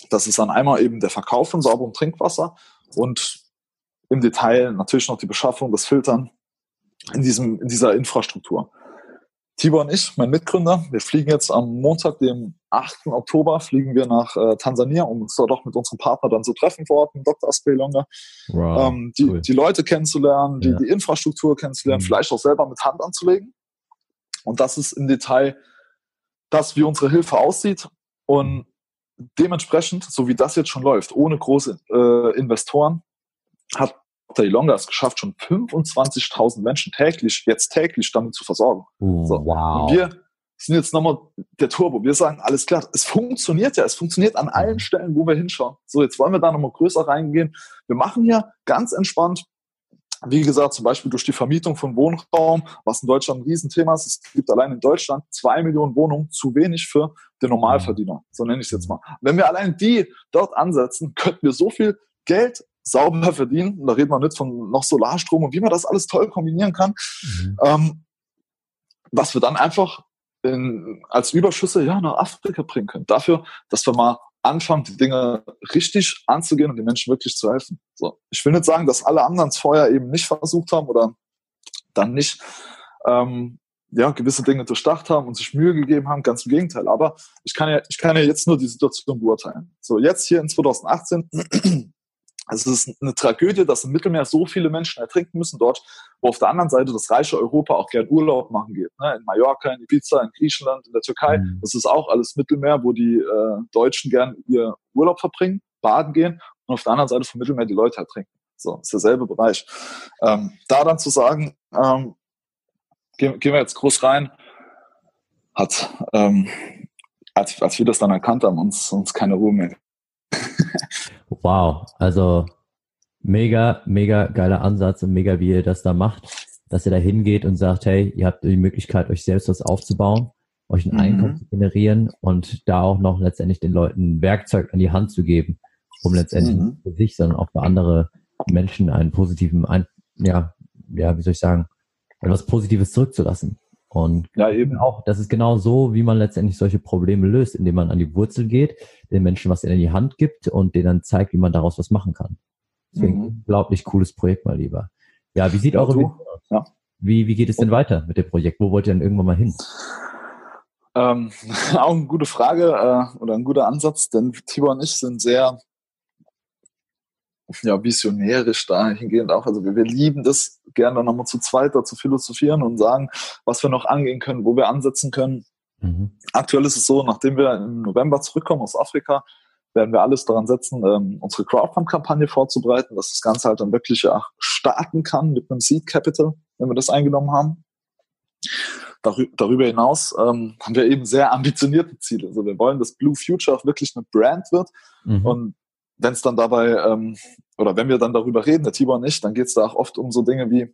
Das ist dann einmal eben der Verkauf von sauberem Trinkwasser und im Detail natürlich noch die Beschaffung, das Filtern in, diesem, in dieser Infrastruktur. Tibor und ich, mein Mitgründer, wir fliegen jetzt am Montag, dem 8. Oktober, fliegen wir nach äh, Tansania, um uns dort auch mit unserem Partner dann zu treffen vor Ort, mit Dr. Aspelonga, wow, ähm, die, cool. die Leute kennenzulernen, die, ja. die Infrastruktur kennenzulernen, mhm. vielleicht auch selber mit Hand anzulegen. Und das ist im Detail das, wie unsere Hilfe aussieht. Und dementsprechend, so wie das jetzt schon läuft, ohne große äh, Investoren, hat Dr. Ilonga es geschafft, schon 25.000 Menschen täglich, jetzt täglich damit zu versorgen. Uh, so. Wow. Und wir sind jetzt nochmal der Turbo. Wir sagen, alles klar, es funktioniert ja, es funktioniert an allen mhm. Stellen, wo wir hinschauen. So, jetzt wollen wir da nochmal größer reingehen. Wir machen ja ganz entspannt wie gesagt, zum Beispiel durch die Vermietung von Wohnraum, was in Deutschland ein Riesenthema ist. Es gibt allein in Deutschland zwei Millionen Wohnungen zu wenig für den Normalverdiener. So nenne ich es jetzt mal. Wenn wir allein die dort ansetzen, könnten wir so viel Geld sauber verdienen. Und da reden wir nicht von noch Solarstrom und wie man das alles toll kombinieren kann. Mhm. Ähm, was wir dann einfach in, als Überschüsse ja nach Afrika bringen können. Dafür, dass wir mal anfangen, die Dinge richtig anzugehen und den Menschen wirklich zu helfen. So. Ich will nicht sagen, dass alle anderen es vorher eben nicht versucht haben oder dann nicht ähm, ja, gewisse Dinge durchdacht haben und sich Mühe gegeben haben, ganz im Gegenteil. Aber ich kann ja, ich kann ja jetzt nur die Situation beurteilen. So, jetzt hier in 2018 es ist eine Tragödie, dass im Mittelmeer so viele Menschen ertrinken müssen dort, wo auf der anderen Seite das reiche Europa auch gern Urlaub machen geht. Ne? In Mallorca, in Ibiza, in Griechenland, in der Türkei. Mhm. Das ist auch alles Mittelmeer, wo die äh, Deutschen gern ihr Urlaub verbringen, baden gehen und auf der anderen Seite vom Mittelmeer die Leute ertrinken. So, ist derselbe Bereich. Ähm, da dann zu sagen, ähm, gehen, gehen wir jetzt groß rein, hat, ähm, als, als wir das dann erkannt haben, uns, uns keine Ruhe mehr (laughs) Wow, also mega, mega geiler Ansatz und mega, wie ihr das da macht, dass ihr da hingeht und sagt, hey, ihr habt die Möglichkeit, euch selbst was aufzubauen, euch ein mhm. Einkommen zu generieren und da auch noch letztendlich den Leuten ein Werkzeug an die Hand zu geben, um letztendlich mhm. für sich, sondern auch für andere Menschen einen positiven, ein, ja, ja, wie soll ich sagen, etwas Positives zurückzulassen. Und ja, eben auch, das ist genau so, wie man letztendlich solche Probleme löst, indem man an die Wurzel geht, den Menschen was in die Hand gibt und denen dann zeigt, wie man daraus was machen kann. Deswegen mhm. unglaublich cooles Projekt, mal lieber. Ja, wie sieht ja, eure aus? Ja. Wie, wie geht es denn weiter mit dem Projekt? Wo wollt ihr denn irgendwann mal hin? Ähm, (laughs) auch eine gute Frage äh, oder ein guter Ansatz, denn Tibor und ich sind sehr ja, visionärisch dahingehend auch. Also wir, wir lieben das, gerne nochmal zu zweit da zu philosophieren und sagen, was wir noch angehen können, wo wir ansetzen können. Mhm. Aktuell ist es so, nachdem wir im November zurückkommen aus Afrika, werden wir alles daran setzen, ähm, unsere Crowdfund-Kampagne vorzubereiten, dass das Ganze halt dann wirklich auch starten kann mit einem Seed Capital, wenn wir das eingenommen haben. Darüber hinaus ähm, haben wir eben sehr ambitionierte Ziele. Also wir wollen, dass Blue Future auch wirklich eine Brand wird mhm. und wenn es dann dabei, ähm, oder wenn wir dann darüber reden, der Tibor nicht, dann geht es da auch oft um so Dinge wie,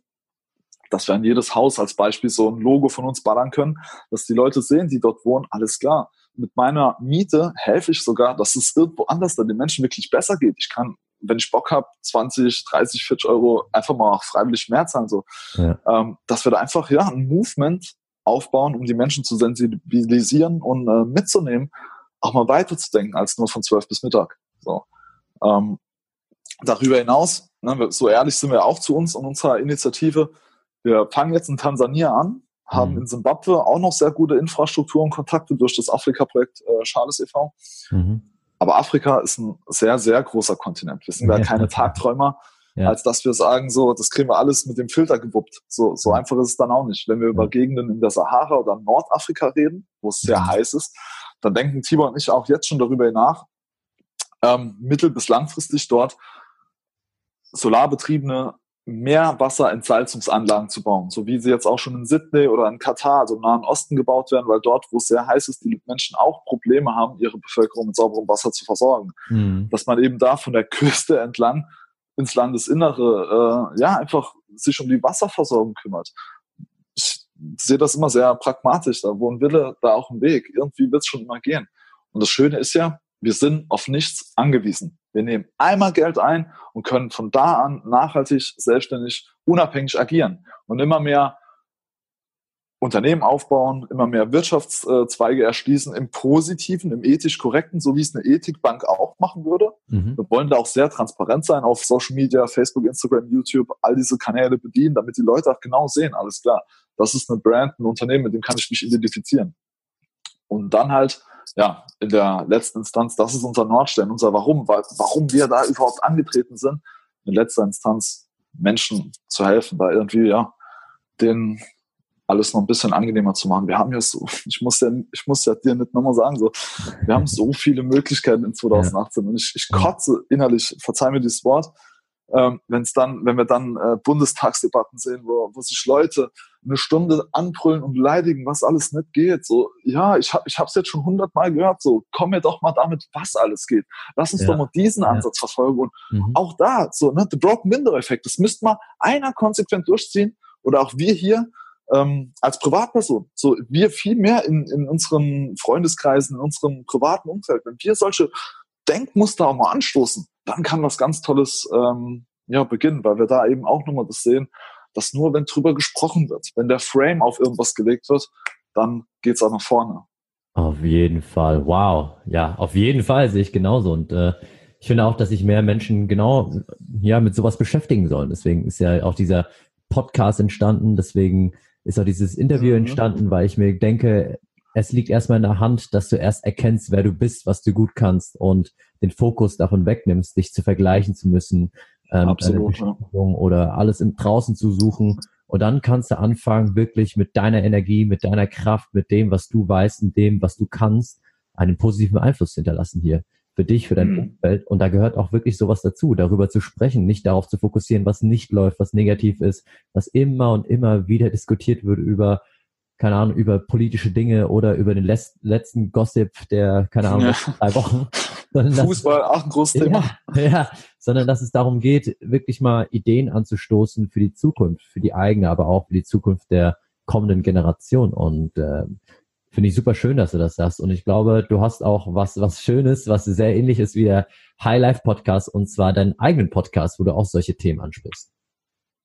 dass wir an jedes Haus als Beispiel so ein Logo von uns ballern können, dass die Leute sehen, die dort wohnen, alles klar. Mit meiner Miete helfe ich sogar, dass es irgendwo anders dann den Menschen wirklich besser geht. Ich kann, wenn ich Bock habe, 20, 30, 40 Euro einfach mal auch freiwillig mehr zahlen. So. Ja. Ähm, dass wir da einfach ja ein Movement aufbauen, um die Menschen zu sensibilisieren und äh, mitzunehmen, auch mal weiterzudenken als nur von 12 bis Mittag. So. Ähm, darüber hinaus, ne, so ehrlich sind wir auch zu uns und unserer Initiative. Wir fangen jetzt in Tansania an, haben mhm. in Simbabwe auch noch sehr gute Infrastruktur und Kontakte durch das Afrika-Projekt äh, Charles e.V. Mhm. Aber Afrika ist ein sehr, sehr großer Kontinent. Wir sind ja keine (laughs) Tagträumer, ja. als dass wir sagen, so, das kriegen wir alles mit dem Filter gewuppt. So, so einfach ist es dann auch nicht. Wenn wir über Gegenden in der Sahara oder Nordafrika reden, wo es sehr mhm. heiß ist, dann denken Tibor und ich auch jetzt schon darüber nach, ähm, mittel- bis langfristig dort solarbetriebene Meerwasserentsalzungsanlagen zu bauen, so wie sie jetzt auch schon in Sydney oder in Katar, also im Nahen Osten gebaut werden, weil dort, wo es sehr heiß ist, die Menschen auch Probleme haben, ihre Bevölkerung mit sauberem Wasser zu versorgen. Mhm. Dass man eben da von der Küste entlang ins Landesinnere äh, ja einfach sich um die Wasserversorgung kümmert. Ich sehe das immer sehr pragmatisch. Da wo ein Wille, da auch ein Weg. Irgendwie wird es schon immer gehen. Und das Schöne ist ja, wir sind auf nichts angewiesen. Wir nehmen einmal Geld ein und können von da an nachhaltig, selbstständig, unabhängig agieren und immer mehr Unternehmen aufbauen, immer mehr Wirtschaftszweige erschließen im positiven, im ethisch korrekten, so wie es eine Ethikbank auch machen würde. Mhm. Wir wollen da auch sehr transparent sein auf Social Media, Facebook, Instagram, YouTube, all diese Kanäle bedienen, damit die Leute auch genau sehen, alles klar, das ist eine Brand, ein Unternehmen, mit dem kann ich mich identifizieren. Und dann halt ja, in der letzten Instanz, das ist unser Nordstern, unser Warum, warum wir da überhaupt angetreten sind, in letzter Instanz Menschen zu helfen, da irgendwie, ja, den alles noch ein bisschen angenehmer zu machen. Wir haben ja so, (laughs) ich muss ja, ich muss ja dir nicht nochmal sagen, so, wir haben so viele Möglichkeiten in 2018 und ich, ich kotze innerlich, verzeih mir dieses Wort, ähm, wenn es dann, wenn wir dann äh, Bundestagsdebatten sehen, wo, wo sich Leute eine Stunde anbrüllen und beleidigen, was alles nicht geht. So, ja, ich habe ich hab's jetzt schon hundertmal gehört. So, komm mir doch mal damit, was alles geht. Lass uns ja. doch mal diesen ja. Ansatz verfolgen. Und mhm. auch da, so, ne, the broken window Effekt, das müsste mal einer konsequent durchziehen oder auch wir hier ähm, als Privatperson. So, wir viel mehr in, in unseren Freundeskreisen, in unserem privaten Umfeld. Wenn wir solche Denkmuster auch mal anstoßen, dann kann was ganz Tolles ähm, ja, beginnen, weil wir da eben auch nochmal das sehen, dass nur wenn drüber gesprochen wird, wenn der Frame auf irgendwas gelegt wird, dann geht's auch nach vorne. Auf jeden Fall. Wow. Ja, auf jeden Fall sehe ich genauso. Und äh, ich finde auch, dass sich mehr Menschen genau ja mit sowas beschäftigen sollen. Deswegen ist ja auch dieser Podcast entstanden. Deswegen ist auch dieses Interview mhm. entstanden, weil ich mir denke, es liegt erstmal in der Hand, dass du erst erkennst, wer du bist, was du gut kannst und den Fokus davon wegnimmst, dich zu vergleichen zu müssen, ähm, Absolut, ja. oder alles im draußen zu suchen. Und dann kannst du anfangen, wirklich mit deiner Energie, mit deiner Kraft, mit dem, was du weißt und dem, was du kannst, einen positiven Einfluss hinterlassen hier für dich, für dein mhm. Umfeld. Und da gehört auch wirklich sowas dazu, darüber zu sprechen, nicht darauf zu fokussieren, was nicht läuft, was negativ ist, was immer und immer wieder diskutiert wird über, keine Ahnung, über politische Dinge oder über den letzten Gossip der, keine Ahnung, ja. drei Wochen. (laughs) Fußball, auch ein großes Thema. Ja, ja, sondern dass es darum geht, wirklich mal Ideen anzustoßen für die Zukunft, für die eigene, aber auch für die Zukunft der kommenden Generation. Und äh, Finde ich super schön, dass du das sagst. Und ich glaube, du hast auch was, was Schönes, was sehr ähnlich ist wie der High Life Podcast und zwar deinen eigenen Podcast, wo du auch solche Themen ansprichst.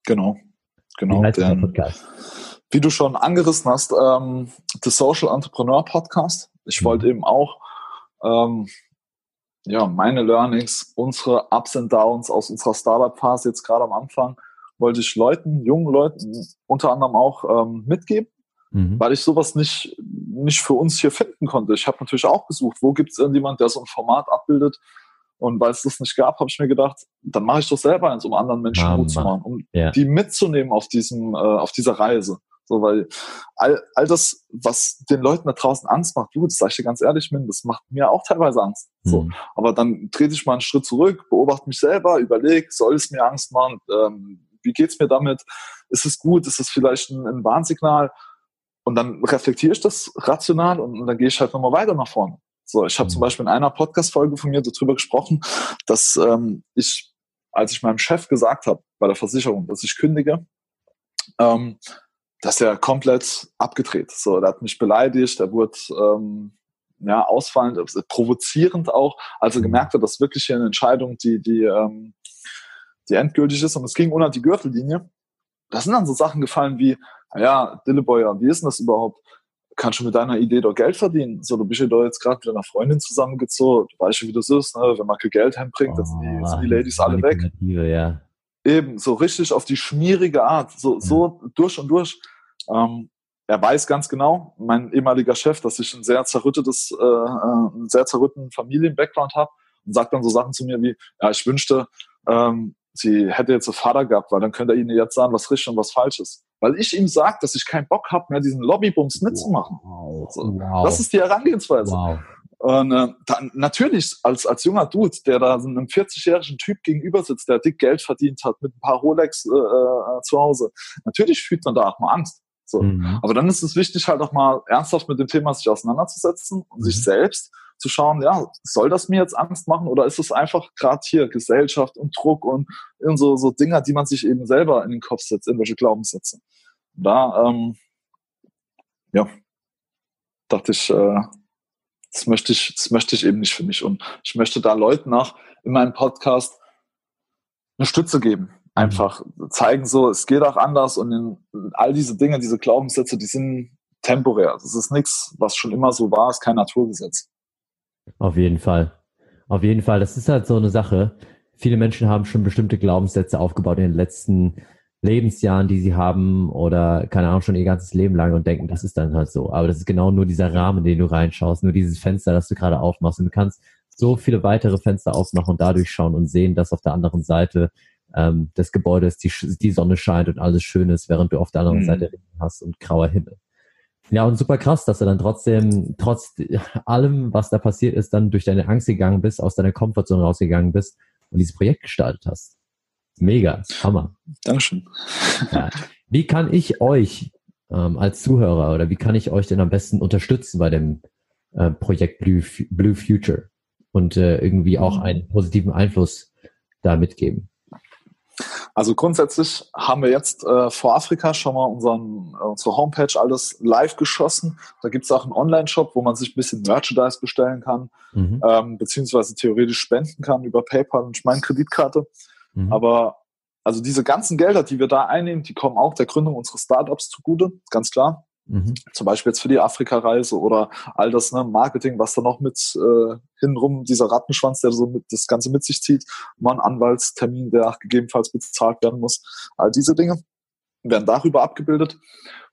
Genau, genau. Wie, den, Podcast? wie du schon angerissen hast, ähm, The Social Entrepreneur Podcast. Ich mhm. wollte eben auch ähm, ja, meine Learnings, unsere Ups and Downs aus unserer Startup-Phase jetzt gerade am Anfang, wollte ich Leuten, jungen Leuten unter anderem auch ähm, mitgeben mhm. weil ich sowas nicht, nicht für uns hier finden konnte. Ich habe natürlich auch gesucht, wo gibt es irgendjemand, der so ein Format abbildet. Und weil es das nicht gab, habe ich mir gedacht, dann mache ich doch selber eins, um anderen Menschen Mama. Mut zu machen, um ja. die mitzunehmen auf diesem, äh, auf dieser Reise. So, weil all, all das, was den Leuten da draußen Angst macht, du, das sag ich dir ganz ehrlich, Min, das macht mir auch teilweise Angst. So. Mhm. Aber dann trete ich mal einen Schritt zurück, beobachte mich selber, überlege, soll es mir Angst machen? Ähm, wie geht's mir damit? Ist es gut? Ist es vielleicht ein, ein Warnsignal? Und dann reflektiere ich das rational und, und dann gehe ich halt nochmal weiter nach vorne. So, ich habe zum mhm. Beispiel in einer Podcast-Folge von mir darüber gesprochen, dass ähm, ich, als ich meinem Chef gesagt habe bei der Versicherung, dass ich kündige, ähm, dass er komplett abgedreht. So, der hat mich beleidigt, er wurde ähm, ja ausfallend, provozierend auch, als er mhm. gemerkt hat, dass wirklich hier eine Entscheidung, die die ähm, die endgültig ist und es ging unter die Gürtellinie. Das sind dann so Sachen gefallen wie, ja, Dilleboyer, wie ist denn das überhaupt? Kannst du mit deiner Idee doch Geld verdienen? So, du bist ja doch jetzt gerade mit einer Freundin zusammengezogen, du weißt ja, wie das ist, ne? wenn man kein Geld heimbringt, dann sind die, oh, sind die Ladies alle weg. Ja. Eben, so richtig auf die schmierige Art, so, so durch und durch. Ähm, er weiß ganz genau, mein ehemaliger Chef, dass ich ein sehr zerrüttetes, äh, äh einen sehr zerrütteten Familien-Background habe und sagt dann so Sachen zu mir wie, ja, ich wünschte, ähm, sie hätte jetzt einen Vater gehabt, weil dann könnte er ihnen jetzt sagen, was richtig und was falsch ist. Weil ich ihm sage, dass ich keinen Bock habe, mehr diesen Lobbybums mitzumachen. Wow. Wow. Das ist die Herangehensweise. Wow. Und äh, dann, natürlich als, als junger Dude, der da so einem 40-jährigen Typ gegenüber sitzt, der dick Geld verdient hat mit ein paar Rolex äh, äh, zu Hause, natürlich fühlt man da auch mal Angst. So. Mhm. Aber dann ist es wichtig, halt auch mal ernsthaft mit dem Thema sich auseinanderzusetzen und mhm. sich selbst zu schauen, ja, soll das mir jetzt Angst machen oder ist es einfach gerade hier Gesellschaft und Druck und, und so, so Dinger, die man sich eben selber in den Kopf setzt, irgendwelche Glaubenssätze. Da, ähm, ja, dachte ich, äh, das möchte ich, das möchte ich eben nicht für mich. Und ich möchte da Leuten nach in meinem Podcast eine Stütze geben. Einfach zeigen so, es geht auch anders und in, all diese Dinge, diese Glaubenssätze, die sind temporär. Das ist nichts, was schon immer so war, ist kein Naturgesetz. Auf jeden Fall. Auf jeden Fall. Das ist halt so eine Sache. Viele Menschen haben schon bestimmte Glaubenssätze aufgebaut in den letzten Lebensjahren, die sie haben oder keine Ahnung, schon ihr ganzes Leben lang und denken, das ist dann halt so. Aber das ist genau nur dieser Rahmen, den du reinschaust, nur dieses Fenster, das du gerade aufmachst. Und du kannst so viele weitere Fenster aufmachen und dadurch schauen und sehen, dass auf der anderen Seite ähm, des Gebäudes die, die Sonne scheint und alles schön ist, während du auf der anderen mhm. Seite Regen hast und grauer Himmel. Ja, und super krass, dass du dann trotzdem, trotz allem, was da passiert ist, dann durch deine Angst gegangen bist, aus deiner Komfortzone rausgegangen bist und dieses Projekt gestartet hast. Mega, Hammer. Dankeschön. Ja. Wie kann ich euch ähm, als Zuhörer oder wie kann ich euch denn am besten unterstützen bei dem äh, Projekt Blue, Blue Future und äh, irgendwie auch einen positiven Einfluss da mitgeben? Also grundsätzlich haben wir jetzt äh, vor Afrika schon mal unseren, äh, unsere Homepage alles live geschossen. Da gibt es auch einen Online-Shop, wo man sich ein bisschen Merchandise bestellen kann, mhm. ähm, beziehungsweise theoretisch spenden kann über PayPal und meine Kreditkarte. Mhm. Aber also diese ganzen Gelder, die wir da einnehmen, die kommen auch der Gründung unseres Startups zugute, ganz klar. Mhm. Zum Beispiel jetzt für die Afrika-Reise oder all das ne, Marketing, was da noch mit äh, hinrum, dieser Rattenschwanz, der so mit, das Ganze mit sich zieht, mal ein Anwaltstermin, der gegebenenfalls bezahlt werden muss. All diese Dinge werden darüber abgebildet.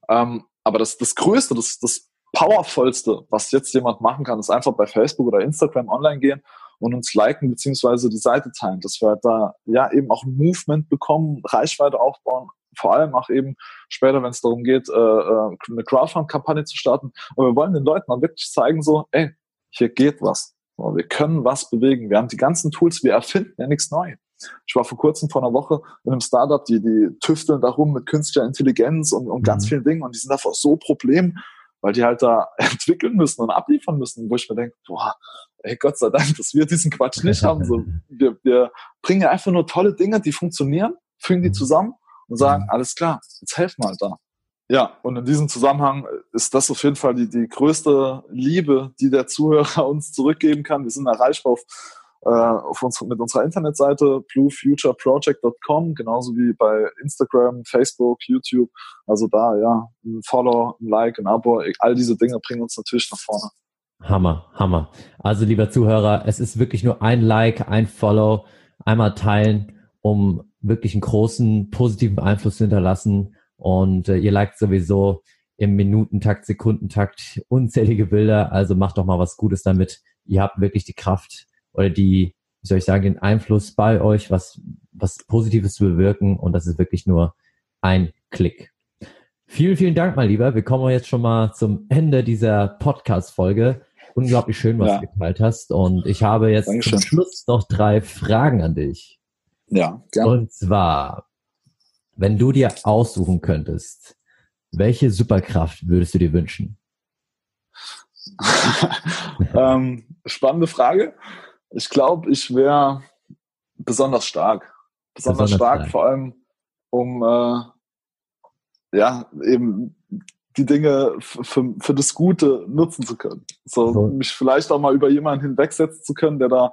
Ähm, aber das, das Größte, das, das Powervollste, was jetzt jemand machen kann, ist einfach bei Facebook oder Instagram online gehen und uns liken beziehungsweise die Seite teilen, dass wir da ja eben auch ein Movement bekommen, Reichweite aufbauen, vor allem auch eben später, wenn es darum geht, äh, äh, eine Crowdfund-Kampagne zu starten. Und wir wollen den Leuten dann wirklich zeigen, so, ey, hier geht was. Wir können was bewegen. Wir haben die ganzen Tools, wir erfinden ja nichts Neues. Ich war vor kurzem vor einer Woche in einem Startup, die, die tüfteln darum mit künstlicher Intelligenz und, und mhm. ganz vielen Dingen und die sind einfach so Problem, weil die halt da (laughs) entwickeln müssen und abliefern müssen, wo ich mir denke, boah, ey Gott sei Dank, dass wir diesen Quatsch nicht (laughs) haben. So, wir, wir bringen einfach nur tolle Dinge, die funktionieren, fügen die mhm. zusammen und sagen, mhm. alles klar, jetzt wir halt da. Ja, und in diesem Zusammenhang ist das auf jeden Fall die, die größte Liebe, die der Zuhörer (laughs) uns zurückgeben kann. Wir sind erreichbar auf, äh, auf uns, mit unserer Internetseite bluefutureproject.com, genauso wie bei Instagram, Facebook, YouTube. Also da, ja, ein Follow, ein Like, ein Abo, all diese Dinge bringen uns natürlich nach vorne. Hammer, Hammer. Also lieber Zuhörer, es ist wirklich nur ein Like, ein Follow, einmal teilen, um wirklich einen großen positiven Einfluss zu hinterlassen. Und äh, ihr liked sowieso im Minutentakt, Sekundentakt unzählige Bilder. Also macht doch mal was Gutes damit. Ihr habt wirklich die Kraft oder die, wie soll ich sagen, den Einfluss bei euch, was, was Positives zu bewirken. Und das ist wirklich nur ein Klick. Vielen, vielen Dank, mein Lieber. Wir kommen jetzt schon mal zum Ende dieser Podcast-Folge. Unglaublich schön, was ja. du geteilt hast. Und ich habe jetzt Dankeschön. zum Schluss noch drei Fragen an dich. Ja, gerne. Und zwar, wenn du dir aussuchen könntest, welche Superkraft würdest du dir wünschen? (laughs) ähm, spannende Frage. Ich glaube, ich wäre besonders stark. Besonders, besonders stark, stark, vor allem um äh, ja eben die Dinge für, für das Gute nutzen zu können. So, so, mich vielleicht auch mal über jemanden hinwegsetzen zu können, der da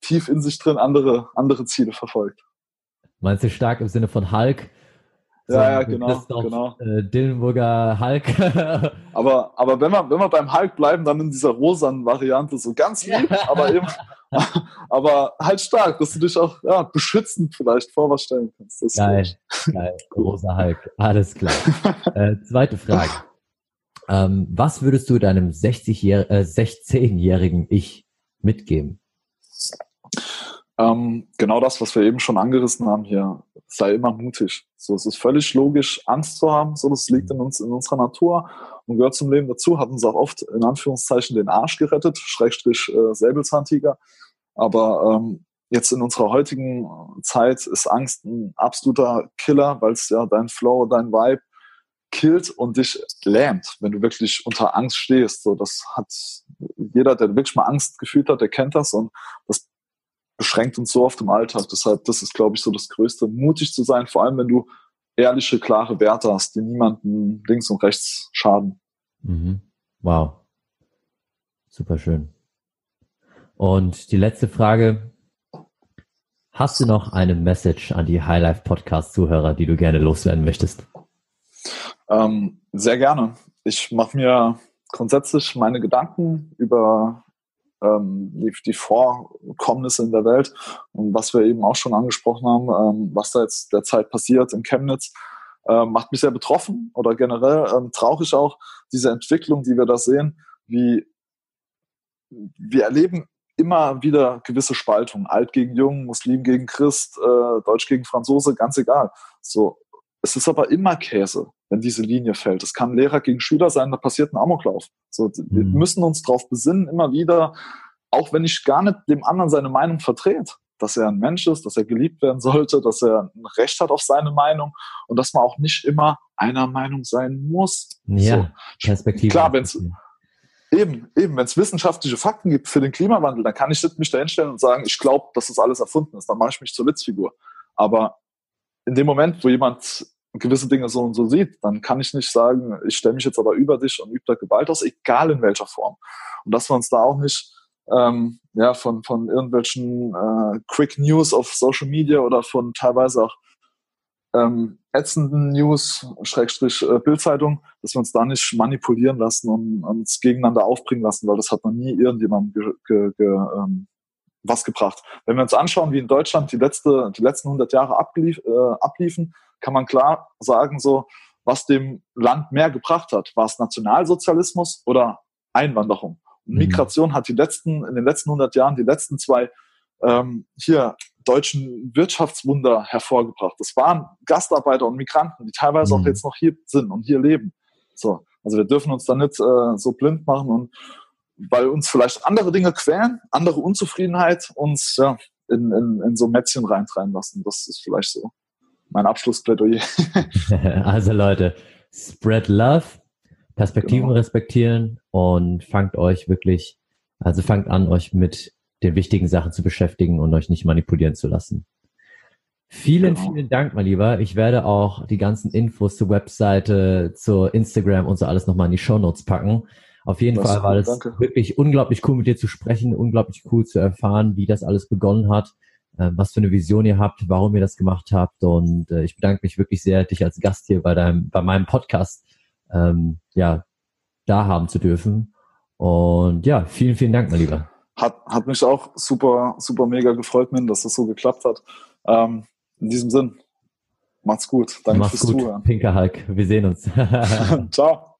tief in sich drin andere, andere Ziele verfolgt. Meinst du stark im Sinne von Hulk? Ja, ja, genau, genau. Äh, Dillenburger Hulk. (laughs) aber, aber wenn wir, wenn wir beim Hulk bleiben, dann in dieser rosanen Variante, so ganz lieb, aber eben, (laughs) aber halt stark, dass du dich auch ja, beschützend vielleicht vor was stellen kannst. Das geil, geil, rosa Hulk, alles klar. (laughs) äh, zweite Frage. Ähm, was würdest du deinem 60 äh, 16-jährigen Ich mitgeben? Ähm, genau das, was wir eben schon angerissen haben hier. Sei immer mutig. So, es ist völlig logisch, Angst zu haben. So, das liegt in uns, in unserer Natur und gehört zum Leben dazu. Hat uns auch oft in Anführungszeichen den Arsch gerettet, Schrägstrich äh, Säbelzahntiger. Aber ähm, jetzt in unserer heutigen Zeit ist Angst ein absoluter Killer, weil es ja dein Flow, dein Vibe killt und dich lähmt, wenn du wirklich unter Angst stehst. So, das hat jeder, der wirklich mal Angst gefühlt hat, der kennt das und das beschränkt uns so oft im Alltag. Deshalb, das ist, glaube ich, so das Größte, mutig zu sein, vor allem wenn du ehrliche, klare Werte hast, die niemanden links und rechts schaden. Mhm. Wow. Super schön. Und die letzte Frage. Hast du noch eine Message an die Highlife Podcast Zuhörer, die du gerne loswerden möchtest? Ähm, sehr gerne. Ich mache mir grundsätzlich meine Gedanken über ähm, die, die Vorkommnisse in der Welt. Und was wir eben auch schon angesprochen haben, ähm, was da jetzt derzeit passiert in Chemnitz, äh, macht mich sehr betroffen. Oder generell ähm, traurig auch diese Entwicklung, die wir da sehen, wie wir erleben immer wieder gewisse Spaltungen, alt gegen jung, Muslim gegen Christ, äh, Deutsch gegen Franzose, ganz egal. So, es ist aber immer Käse, wenn diese Linie fällt. Es kann Lehrer gegen Schüler sein, da passiert ein Amoklauf. So, mhm. Wir müssen uns darauf besinnen, immer wieder, auch wenn ich gar nicht dem anderen seine Meinung vertrete, dass er ein Mensch ist, dass er geliebt werden sollte, dass er ein Recht hat auf seine Meinung und dass man auch nicht immer einer Meinung sein muss. Ja, so. Perspektive. Klar, wenn es eben, eben, wenn es wissenschaftliche Fakten gibt für den Klimawandel, dann kann ich mich da hinstellen und sagen, ich glaube, dass das alles erfunden ist. Dann mache ich mich zur Witzfigur. Aber in dem Moment, wo jemand gewisse Dinge so und so sieht, dann kann ich nicht sagen, ich stelle mich jetzt aber über dich und übe da Gewalt aus, egal in welcher Form. Und dass wir uns da auch nicht ähm, ja, von, von irgendwelchen äh, Quick News auf Social Media oder von teilweise auch ähm, ätzenden News, Schrägstrich äh, Bildzeitung, dass wir uns da nicht manipulieren lassen und uns gegeneinander aufbringen lassen, weil das hat noch nie irgendjemandem ge, ge, ge, ähm, was gebracht. Wenn wir uns anschauen, wie in Deutschland die, letzte, die letzten 100 Jahre ablief, äh, abliefen, kann man klar sagen, so, was dem Land mehr gebracht hat. War es Nationalsozialismus oder Einwanderung? Mhm. Migration hat die letzten, in den letzten 100 Jahren die letzten zwei ähm, hier deutschen Wirtschaftswunder hervorgebracht. Das waren Gastarbeiter und Migranten, die teilweise mhm. auch jetzt noch hier sind und hier leben. So, also wir dürfen uns da nicht äh, so blind machen und weil uns vielleicht andere Dinge quälen, andere Unzufriedenheit uns ja, in, in, in so Mätzchen reintreiben lassen. Das ist vielleicht so mein Abschlussplädoyer. (laughs) (laughs) also Leute, spread love, Perspektiven genau. respektieren und fangt euch wirklich, also fangt an, euch mit den wichtigen Sachen zu beschäftigen und euch nicht manipulieren zu lassen. Vielen, genau. vielen Dank, mein Lieber. Ich werde auch die ganzen Infos zur Webseite, zur Instagram und so alles nochmal in die Show Notes packen. Auf jeden das Fall war es wirklich unglaublich cool, mit dir zu sprechen, unglaublich cool zu erfahren, wie das alles begonnen hat, was für eine Vision ihr habt, warum ihr das gemacht habt. Und äh, ich bedanke mich wirklich sehr, dich als Gast hier bei deinem, bei meinem Podcast ähm, ja, da haben zu dürfen. Und ja, vielen, vielen Dank, mein Lieber. Hat, hat mich auch super, super mega gefreut, Min, dass das so geklappt hat. Ähm, in diesem Sinn, macht's gut. Danke Macht's fürs gut. Zuhören. Pinker Hulk, wir sehen uns. (laughs) (laughs) Ciao.